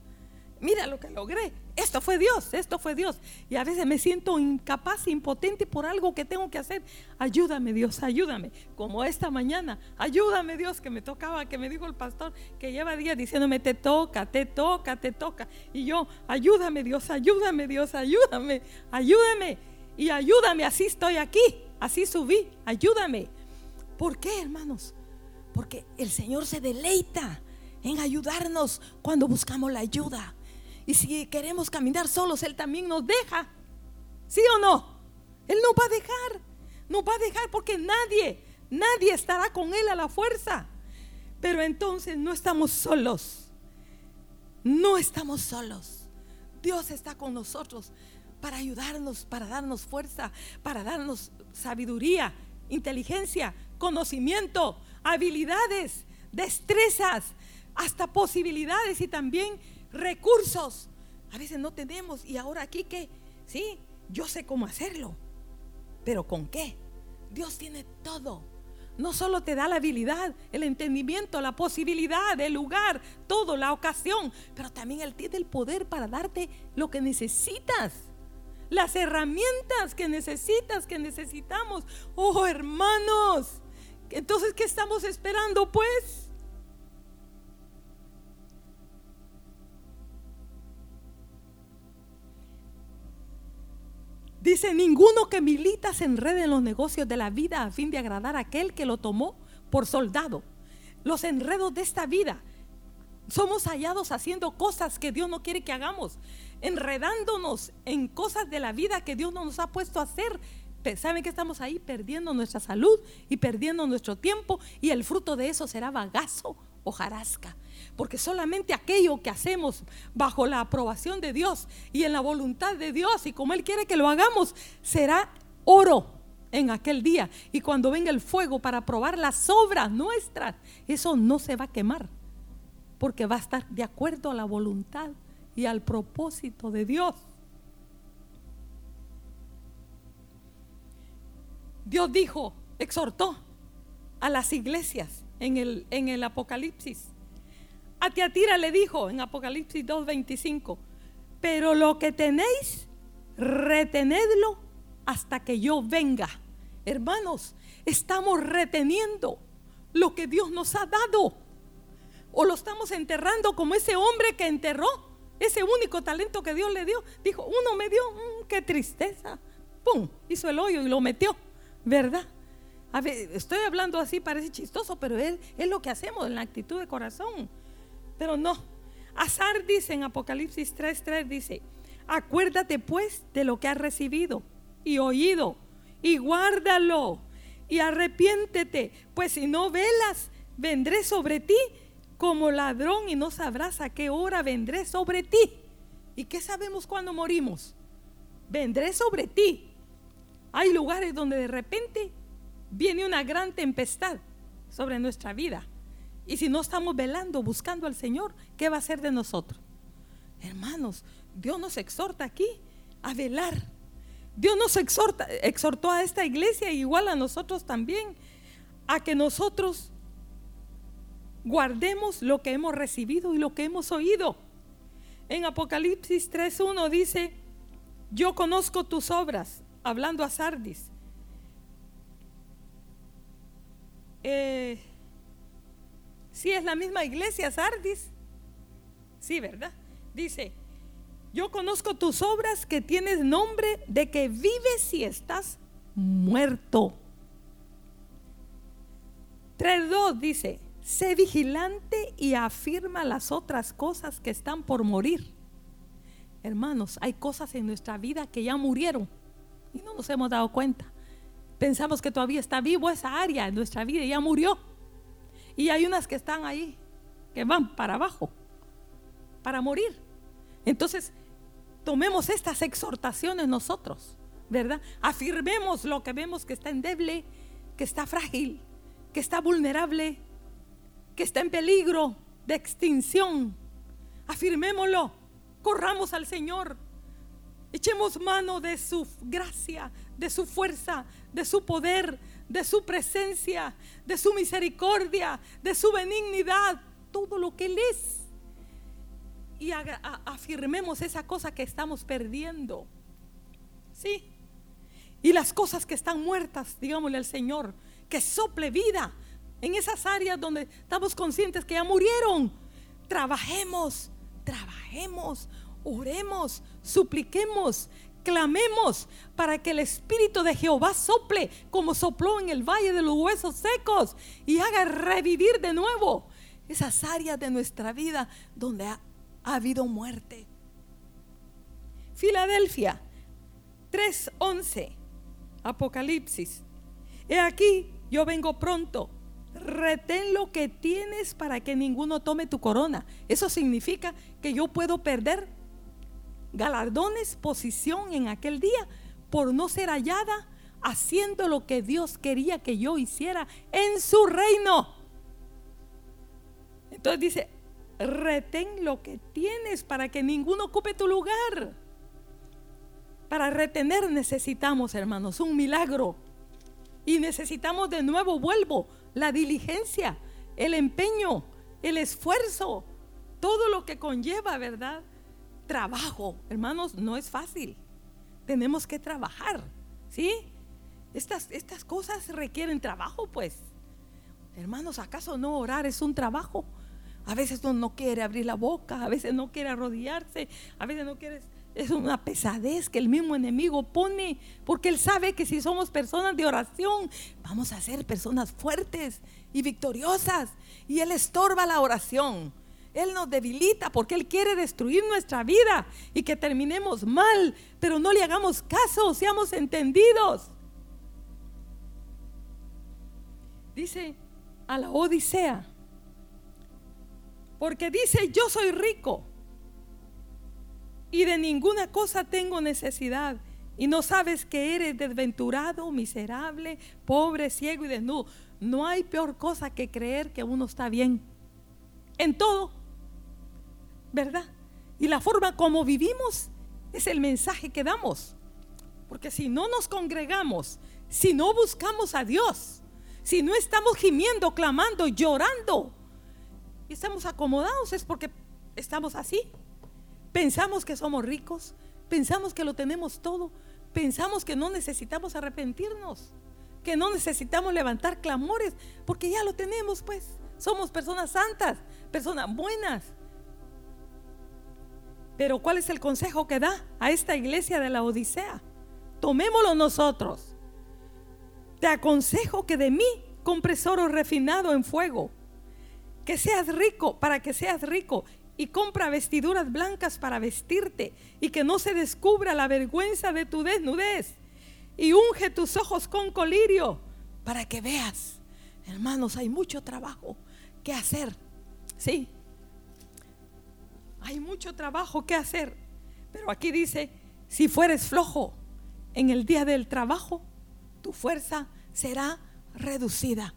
Mira lo que logré. Esto fue Dios, esto fue Dios. Y a veces me siento incapaz, impotente por algo que tengo que hacer. Ayúdame Dios, ayúdame. Como esta mañana, ayúdame Dios que me tocaba, que me dijo el pastor que lleva días diciéndome, te toca, te toca, te toca. Y yo, ayúdame Dios, ayúdame Dios, ayúdame, ayúdame. Y ayúdame, así estoy aquí. Así subí, ayúdame. ¿Por qué, hermanos? Porque el Señor se deleita en ayudarnos cuando buscamos la ayuda. Y si queremos caminar solos, Él también nos deja. ¿Sí o no? Él no va a dejar. No va a dejar porque nadie, nadie estará con Él a la fuerza. Pero entonces no estamos solos. No estamos solos. Dios está con nosotros para ayudarnos, para darnos fuerza, para darnos sabiduría, inteligencia, conocimiento, habilidades, destrezas, hasta posibilidades y también recursos. A veces no tenemos y ahora aquí que, sí, yo sé cómo hacerlo, pero ¿con qué? Dios tiene todo. No solo te da la habilidad, el entendimiento, la posibilidad, el lugar, todo, la ocasión, pero también Él tiene el poder para darte lo que necesitas las herramientas que necesitas, que necesitamos. Oh, hermanos, entonces, ¿qué estamos esperando pues? Dice, ninguno que milita se enrede en los negocios de la vida a fin de agradar a aquel que lo tomó por soldado. Los enredos de esta vida Somos hallados haciendo cosas que Dios no quiere que hagamos, enredándonos en cosas de la vida que Dios no nos ha puesto a hacer. ¿Saben que estamos ahí perdiendo nuestra salud y perdiendo nuestro tiempo? Y el fruto de eso será bagazo o jarasca. Porque solamente aquello que hacemos bajo la aprobación de Dios y en la voluntad de Dios y como Él quiere que lo hagamos, será oro en aquel día. Y cuando venga el fuego para probar las obras nuestras, eso no se va a quemar. Porque va a estar de acuerdo a la voluntad y al propósito de Dios. Dios dijo, exhortó a las iglesias en el, en el Apocalipsis. A Tiatira le dijo en Apocalipsis 2.25, pero lo que tenéis, retenedlo hasta que yo venga. Hermanos, estamos reteniendo lo que Dios nos ha dado. O lo estamos enterrando como ese hombre que enterró ese único talento que Dios le dio. Dijo, uno me dio, mm, qué tristeza. ¡Pum! Hizo el hoyo y lo metió. ¿verdad? A ver, estoy hablando así, parece chistoso, pero es, es lo que hacemos en la actitud de corazón. Pero no. Azar dice en Apocalipsis 3:3 dice, acuérdate pues de lo que has recibido y oído y guárdalo y arrepiéntete, pues si no velas, vendré sobre ti como ladrón y no sabrás a qué hora vendré sobre ti. ¿Y qué sabemos cuando morimos? Vendré sobre ti hay lugares donde de repente viene una gran tempestad sobre nuestra vida. Y si no estamos velando, buscando al Señor, ¿qué va a hacer de nosotros? Hermanos, Dios nos exhorta aquí a velar. Dios nos exhorta, exhortó a esta iglesia, igual a nosotros también, a que nosotros guardemos lo que hemos recibido y lo que hemos oído. En Apocalipsis 3.1 dice, yo conozco tus obras hablando a Sardis. Eh, sí, es la misma iglesia, Sardis. Sí, ¿verdad? Dice, yo conozco tus obras que tienes nombre de que vives y estás muerto. 3.2 dice, sé vigilante y afirma las otras cosas que están por morir. Hermanos, hay cosas en nuestra vida que ya murieron y no nos hemos dado cuenta. Pensamos que todavía está vivo esa área en nuestra vida y ya murió. Y hay unas que están ahí, que van para abajo, para morir. Entonces, tomemos estas exhortaciones nosotros, ¿verdad? Afirmemos lo que vemos que está endeble, que está frágil, que está vulnerable, que está en peligro de extinción. Afirmémoslo, corramos al Señor, Echemos mano de su gracia, de su fuerza, de su poder, de su presencia, de su misericordia, de su benignidad, todo lo que Él es. Y afirmemos esa cosa que estamos perdiendo. Sí. Y las cosas que están muertas, digámosle al Señor, que sople vida en esas áreas donde estamos conscientes que ya murieron. Trabajemos, trabajemos, oremos, supliquemos, clamemos para que el Espíritu de Jehová sople como sopló en el valle de los huesos secos y haga revivir de nuevo esas áreas de nuestra vida donde ha, habido muerte. Filadelfia 3:11, Apocalipsis. He aquí, yo vengo pronto. Retén lo que tienes para que ninguno tome tu corona. Eso significa que yo puedo perder galardones, posición en aquel día por no ser hallada haciendo lo que Dios quería que yo hiciera en su reino. Entonces dice, retén lo que tienes para que ninguno ocupe tu lugar. Para retener necesitamos, hermanos, un milagro. Y necesitamos de nuevo, vuelvo, la diligencia, el empeño, el esfuerzo, todo lo que conlleva, ¿verdad? trabajo. Hermanos, no es fácil. Tenemos que trabajar. ¿Sí? Estas, estas cosas requieren trabajo, pues. Hermanos, ¿acaso no orar es un trabajo? A veces uno no quiere abrir la boca, a veces no quiere arrodillarse, a veces no quiere... Es una pesadez que el mismo enemigo pone, porque él sabe que si somos personas de oración, vamos a ser personas fuertes y victoriosas. Y él estorba la oración. Él nos debilita porque Él quiere destruir nuestra vida y que terminemos mal, pero no le hagamos caso, seamos entendidos. Dice a la Odisea, porque dice, yo soy rico y de ninguna cosa tengo necesidad. Y no sabes que eres desventurado, miserable, pobre, ciego y desnudo. No hay peor cosa que creer que uno está bien. En todo. ¿Verdad? Y la forma como vivimos es el mensaje que damos. Porque si no nos congregamos, si no buscamos a Dios, si no estamos gimiendo, clamando, llorando, y estamos acomodados, es porque estamos así. Pensamos que somos ricos, pensamos que lo tenemos todo, pensamos que no necesitamos arrepentirnos, que no necesitamos levantar clamores, porque ya lo tenemos, pues. Somos personas santas, personas buenas. Pero ¿cuál es el consejo que da a esta iglesia de la Odisea? Tomémoslo nosotros. Te aconsejo que de mí compres oro refinado en fuego, que seas rico para que seas rico y compra vestiduras blancas para vestirte y que no se descubra la vergüenza de tu desnudez y unge tus ojos con colirio para que veas. Hermanos, hay mucho trabajo que hacer. Sí, hay mucho trabajo que hacer. Pero aquí dice, si fueres flojo en el día del trabajo, tu fuerza será reducida.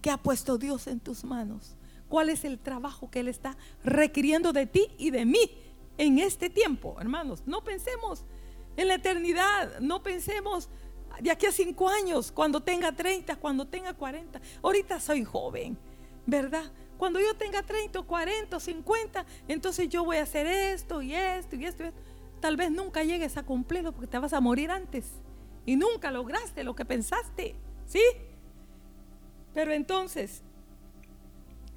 ¿Qué ha puesto Dios en tus manos? ¿Cuál es el trabajo que Él está requiriendo de ti y de mí en este tiempo, hermanos? No pensemos en la eternidad, no pensemos de aquí a cinco años, cuando tenga 30, cuando tenga 40. Ahorita soy joven, ¿verdad? Cuando yo tenga 30, 40, 50, entonces yo voy a hacer esto y esto y esto. Y esto. Tal vez nunca llegues a cumplirlo porque te vas a morir antes y nunca lograste lo que pensaste, ¿sí? Pero entonces,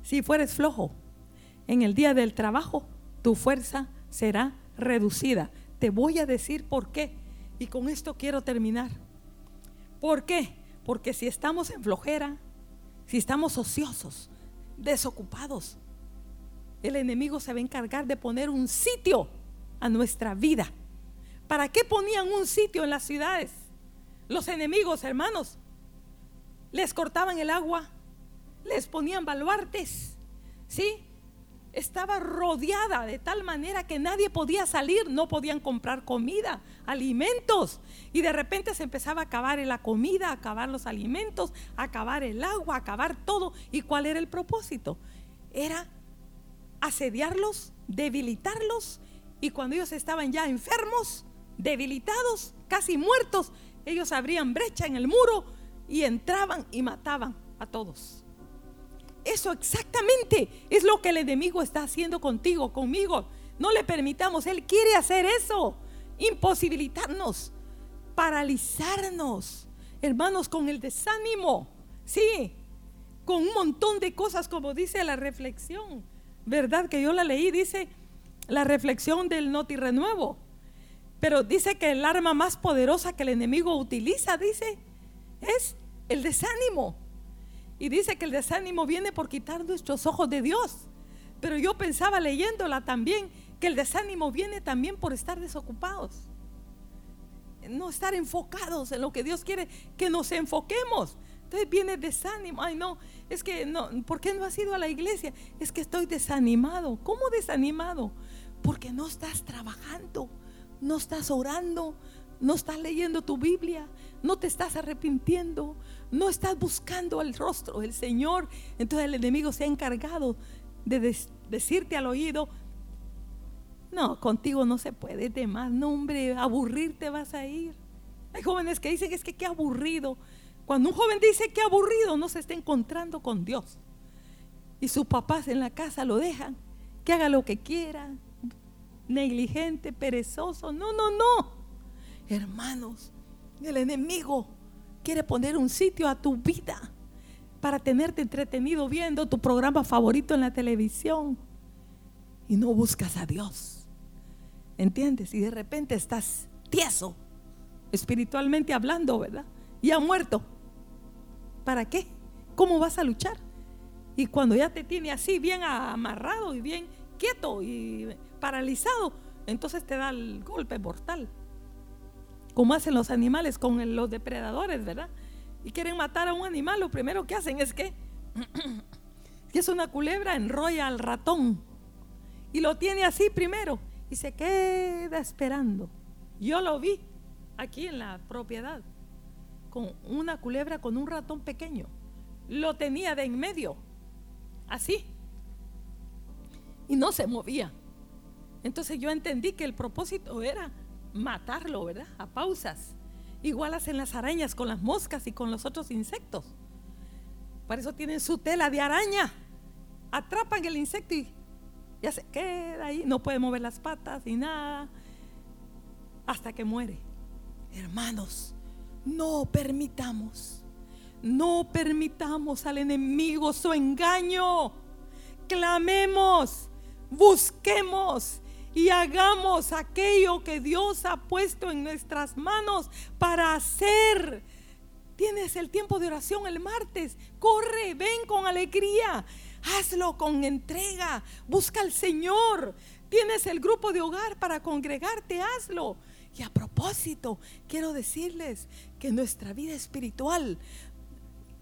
si fueres flojo en el día del trabajo, tu fuerza será reducida. Te voy a decir por qué. Y con esto quiero terminar. ¿Por qué? Porque si estamos en flojera, si estamos ociosos, desocupados, el enemigo se va a encargar de poner un sitio a nuestra vida. ¿Para qué ponían un sitio en las ciudades? Los enemigos, hermanos, les cortaban el agua, les ponían baluartes, ¿sí? estaba rodeada de tal manera que nadie podía salir, no podían comprar comida, alimentos. Y de repente se empezaba a acabar la comida, a acabar los alimentos, a acabar el agua, a acabar todo. ¿Y cuál era el propósito? Era asediarlos, debilitarlos. Y cuando ellos estaban ya enfermos, debilitados, casi muertos, ellos abrían brecha en el muro y entraban y mataban a todos. Eso exactamente es lo que el enemigo está haciendo contigo, conmigo. No le permitamos, Él quiere hacer eso, imposibilitarnos, paralizarnos, hermanos, con el desánimo, sí, con un montón de cosas, como dice la reflexión, ¿verdad? Que yo la leí, dice la reflexión del Noti Renuevo, pero dice que el arma más poderosa que el enemigo utiliza, dice, es el desánimo. Y dice que el desánimo viene por quitar nuestros ojos de Dios. Pero yo pensaba leyéndola también que el desánimo viene también por estar desocupados. No estar enfocados en lo que Dios quiere que nos enfoquemos. Entonces viene desánimo. Ay, no, es que no, ¿por qué no has ido a la iglesia? Es que estoy desanimado. ¿Cómo desanimado? Porque no estás trabajando, no estás orando, no estás leyendo tu Biblia, no te estás arrepintiendo, no estás buscando el rostro del Señor. Entonces el enemigo se ha encargado de decirte al oído, no, contigo no se puede de más, no hombre, aburrirte vas a ir. Hay jóvenes que dicen es que qué aburrido. Cuando un joven dice que aburrido, no se está encontrando con Dios. Y sus papás en la casa lo dejan, que haga lo que quiera, negligente, perezoso. No, no, no. Hermanos, el enemigo quiere poner un sitio a tu vida para tenerte entretenido viendo tu programa favorito en la televisión y no buscas a Dios. ¿Entiendes? Y de repente estás tieso, espiritualmente hablando, ¿verdad? Y ha muerto. ¿Para qué? ¿Cómo vas a luchar? Y cuando ya te tiene así bien amarrado y bien quieto y paralizado, entonces te da el golpe mortal. Como hacen los animales con los depredadores, ¿verdad? Y quieren matar a un animal, lo primero que hacen es que, si es una culebra, enrolla al ratón y lo tiene así primero y se queda esperando. Yo lo vi aquí en la propiedad con una culebra con un ratón pequeño. Lo tenía de en medio, así. Y no se movía. Entonces yo entendí que el propósito era matarlo, ¿verdad? A pausas. Igual hacen las arañas con las moscas y con los otros insectos. Por eso tienen su tela de araña. Atrapan el insecto y ya se queda ahí. No puede mover las patas ni nada. Hasta que muere. Hermanos, no permitamos, no permitamos al enemigo su engaño. Clamemos, busquemos y hagamos aquello que Dios ha puesto en nuestras manos para hacer. Tienes el tiempo de oración el martes. Corre, ven con alegría. Hazlo con entrega. Busca al Señor. Tienes el grupo de hogar para congregarte. Hazlo. Y a propósito, quiero decirles que nuestra vida espiritual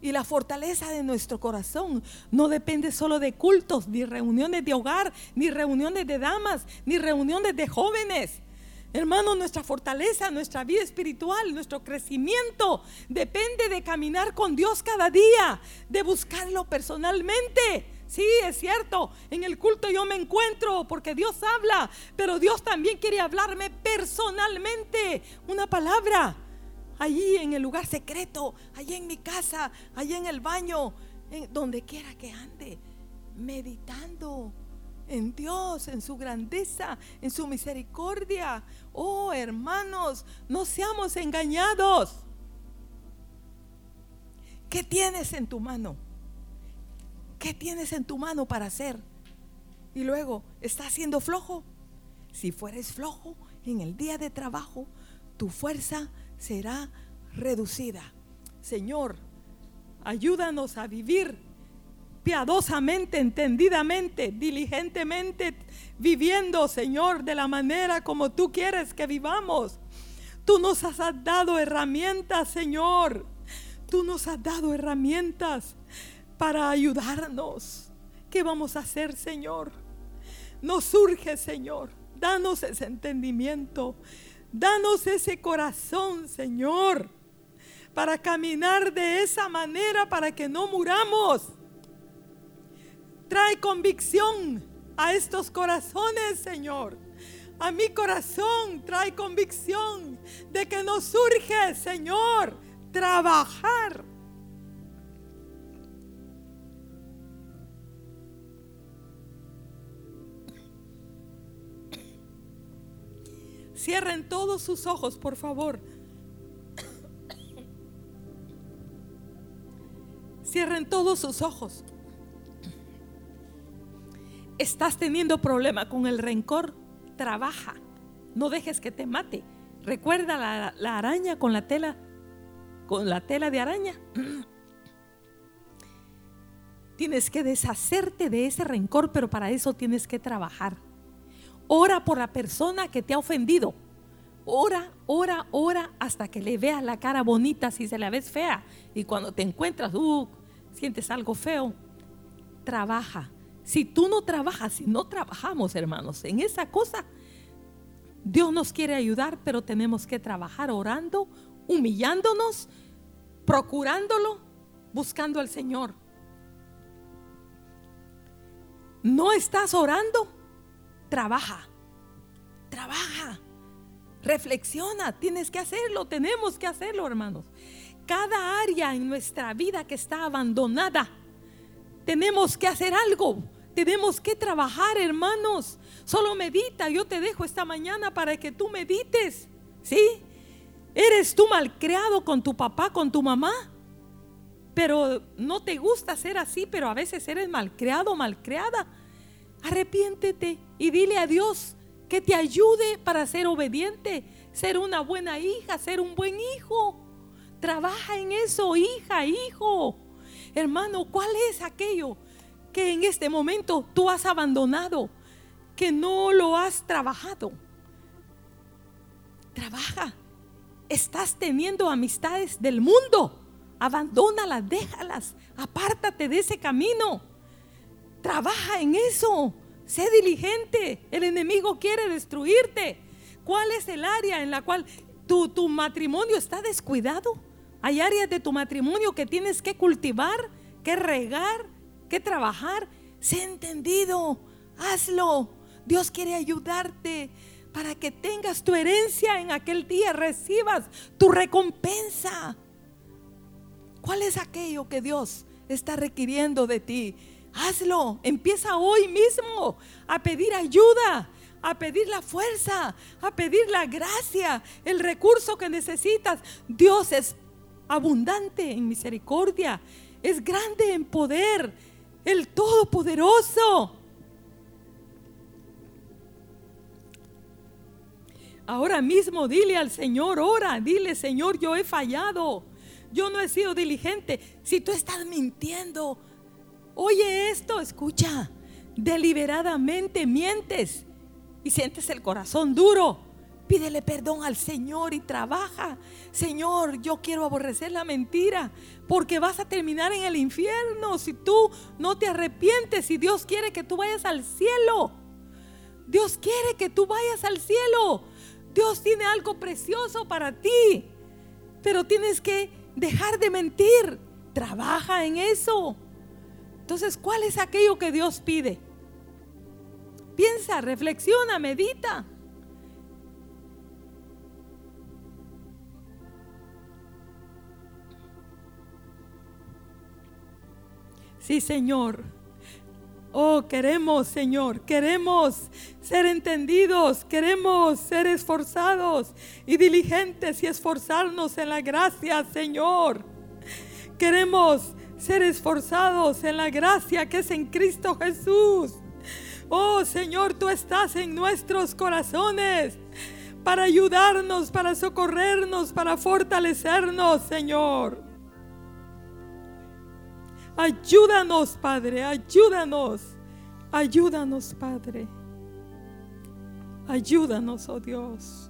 y la fortaleza de nuestro corazón no depende solo de cultos, ni reuniones de hogar, ni reuniones de damas, ni reuniones de jóvenes. Hermano, nuestra fortaleza, nuestra vida espiritual, nuestro crecimiento depende de caminar con Dios cada día, de buscarlo personalmente. Sí, es cierto, en el culto yo me encuentro porque Dios habla, pero Dios también quiere hablarme personalmente. Una palabra, allí en el lugar secreto, allí en mi casa, allí en el baño, en donde quiera que ande, meditando en Dios, en su grandeza, en su misericordia. Oh, hermanos, no seamos engañados. ¿Qué tienes en tu mano? ¿Qué tienes en tu mano para hacer? Y luego, ¿estás siendo flojo? Si fueres flojo en el día de trabajo, tu fuerza será reducida. Señor, ayúdanos a vivir piadosamente, entendidamente, diligentemente, viviendo, Señor, de la manera como tú quieres que vivamos. Tú nos has dado herramientas, Señor. Tú nos has dado herramientas para ayudarnos. ¿Qué vamos a hacer, Señor? Nos surge, Señor. Danos ese entendimiento. Danos ese corazón, Señor, para caminar de esa manera para que no muramos. Trae convicción a estos corazones, Señor. A mi corazón trae convicción de que nos surge, Señor, trabajar Cierren todos sus ojos, por favor. Cierren todos sus ojos. Estás teniendo problema con el rencor, trabaja. No dejes que te mate. Recuerda la, araña con la tela, con la tela de araña. Tienes que deshacerte de ese rencor, pero para eso tienes que trabajar. Ora por la persona que te ha ofendido. Ora, ora, ora hasta que le veas la cara bonita si se la ves fea. Y cuando te encuentras, uh, sientes algo feo, trabaja. Si tú no trabajas, si no trabajamos, hermanos, en esa cosa, Dios nos quiere ayudar, pero tenemos que trabajar orando, humillándonos, procurándolo, buscando al Señor. ¿No estás orando? Trabaja, trabaja, reflexiona, tienes que hacerlo, tenemos que hacerlo, hermanos. Cada área en nuestra vida que está abandonada, tenemos que hacer algo, tenemos que trabajar, hermanos. Solo medita, yo te dejo esta mañana para que tú medites, ¿sí? ¿Eres tú malcriado con tu papá, con tu mamá? Pero no te gusta ser así, pero a veces eres malcriado, malcriada. Arrepiéntete y dile a Dios que te ayude para ser obediente, ser una buena hija, ser un buen hijo. Trabaja en eso, hija, hijo. Hermano, ¿cuál es aquello que en este momento tú has abandonado? que no lo has trabajado. Trabaja. Estás teniendo amistades del mundo. Abandónalas, déjalas. Apártate de ese camino. Trabaja en eso. Sé diligente. El enemigo quiere destruirte. ¿Cuál es el área en la cual tu, tu matrimonio está descuidado? Hay áreas de tu matrimonio que tienes que cultivar, que regar, que trabajar. Sé entendido. Hazlo. Dios quiere ayudarte para que tengas tu herencia en aquel día, recibas tu recompensa. ¿Cuál es aquello que Dios está requiriendo de ti? Hazlo, empieza hoy mismo a pedir ayuda, a pedir la fuerza, a pedir la gracia, el recurso que necesitas. Dios es abundante en misericordia, es grande en poder, el Todopoderoso. Ahora mismo dile al Señor, ora, dile Señor, yo he fallado, yo no he sido diligente. Si tú estás mintiendo, oye esto, escucha, deliberadamente mientes y sientes el corazón duro. Pídele perdón al Señor y trabaja. Señor, yo quiero aborrecer la mentira porque vas a terminar en el infierno si tú no te arrepientes y Dios quiere que tú vayas al cielo. Dios quiere que tú vayas al cielo. Dios tiene algo precioso para ti, pero tienes que dejar de mentir. Trabaja en eso. Entonces, ¿cuál es aquello que Dios pide? Piensa, reflexiona, medita. Sí, Señor. Oh, queremos, Señor, queremos ser entendidos, queremos ser esforzados y diligentes y esforzarnos en la gracia, Señor. Queremos ser esforzados en la gracia que es en Cristo Jesús. Oh, Señor, tú estás en nuestros corazones para ayudarnos, para socorrernos, para fortalecernos, Señor. Ayúdanos, Padre, ayúdanos. Ayúdanos, Padre. Ayúdanos, oh Dios.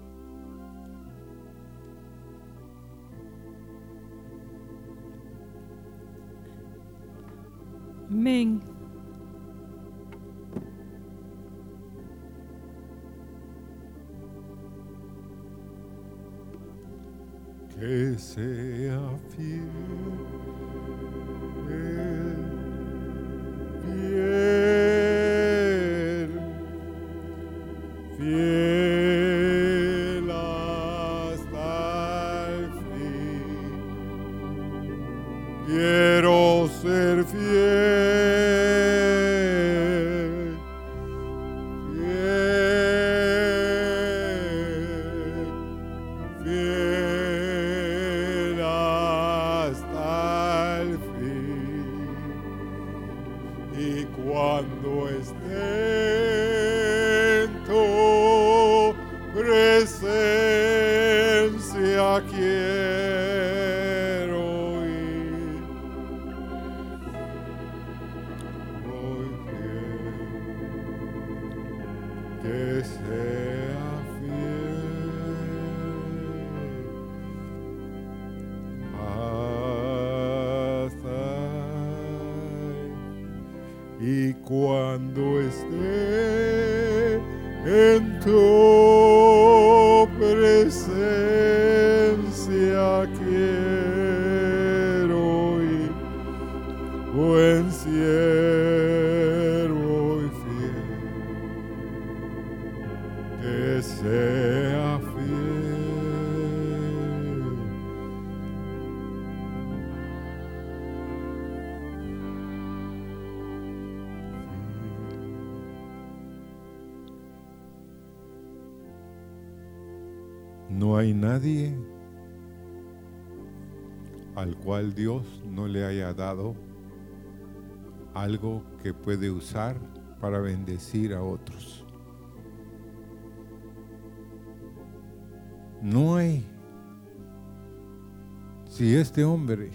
Amén. Que sea fiel Dios no le haya dado algo que puede usar para bendecir a otros. No hay. Si este hombre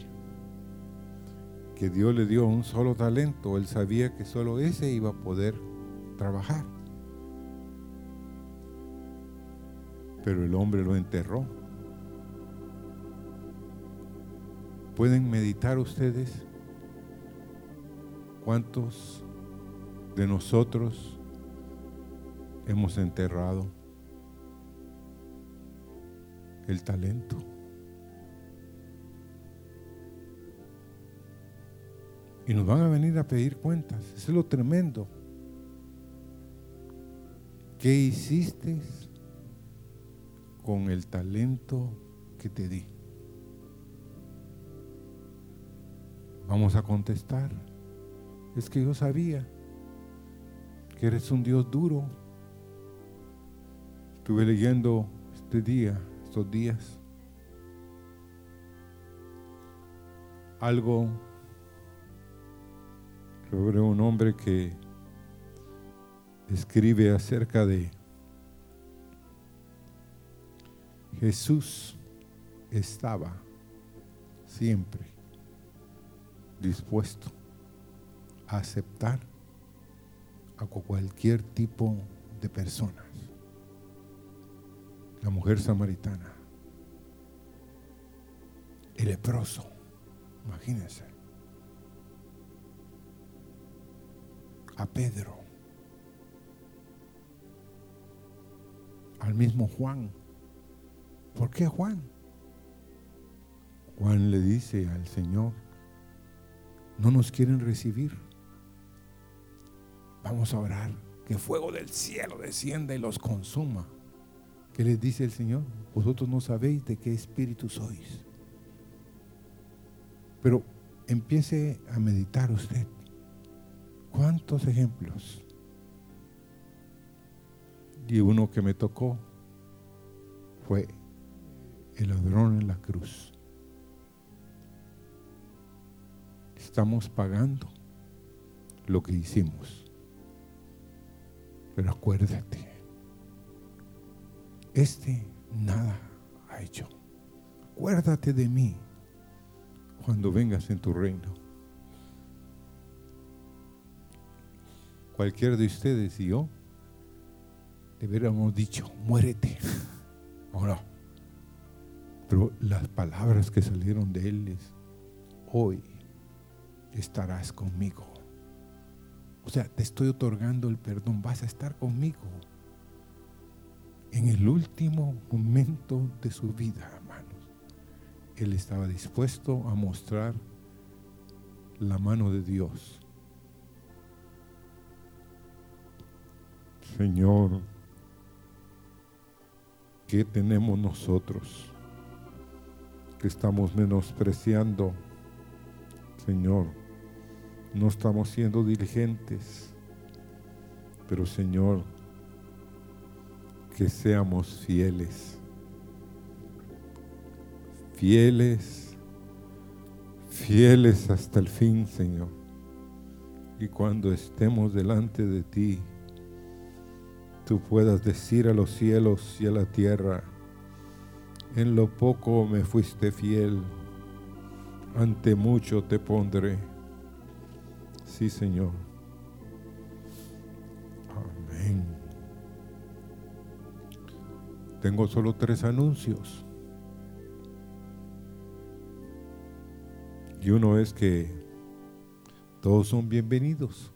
que Dios le dio un solo talento, él sabía que solo ese iba a poder trabajar. Pero el hombre lo enterró. ¿Pueden meditar ustedes cuántos de nosotros hemos enterrado el talento? Y nos van a venir a pedir cuentas. Eso es lo tremendo. ¿Qué hiciste con el talento que te di? Vamos a contestar. Es que yo sabía que eres un Dios duro. Estuve leyendo este día, estos días, algo sobre un hombre que escribe acerca de Jesús estaba siempre dispuesto a aceptar a cualquier tipo de personas. La mujer samaritana, el leproso, imagínense, a Pedro, al mismo Juan. ¿Por qué Juan? Juan le dice al Señor, no nos quieren recibir. Vamos a orar que fuego del cielo descienda y los consuma. ¿Qué les dice el Señor? Vosotros no sabéis de qué espíritu sois. Pero empiece a meditar usted. ¿Cuántos ejemplos? Y uno que me tocó fue el ladrón en la cruz. Estamos pagando lo que hicimos. Pero acuérdate, este nada ha hecho. Acuérdate de mí cuando vengas en tu reino. Cualquiera de ustedes y yo le hubiéramos dicho, muérete. ¿O no? Pero las palabras que salieron de él hoy estarás conmigo. O sea, te estoy otorgando el perdón, vas a estar conmigo en el último momento de su vida, hermanos. Él estaba dispuesto a mostrar la mano de Dios. Señor, ¿qué tenemos nosotros que estamos menospreciando, Señor? No estamos siendo diligentes, pero Señor, que seamos fieles, fieles, fieles hasta el fin, Señor. Y cuando estemos delante de ti, tú puedas decir a los cielos y a la tierra, en lo poco me fuiste fiel, ante mucho te pondré. Sí, Señor. Amén. Tengo solo tres anuncios. Y uno es que todos son bienvenidos.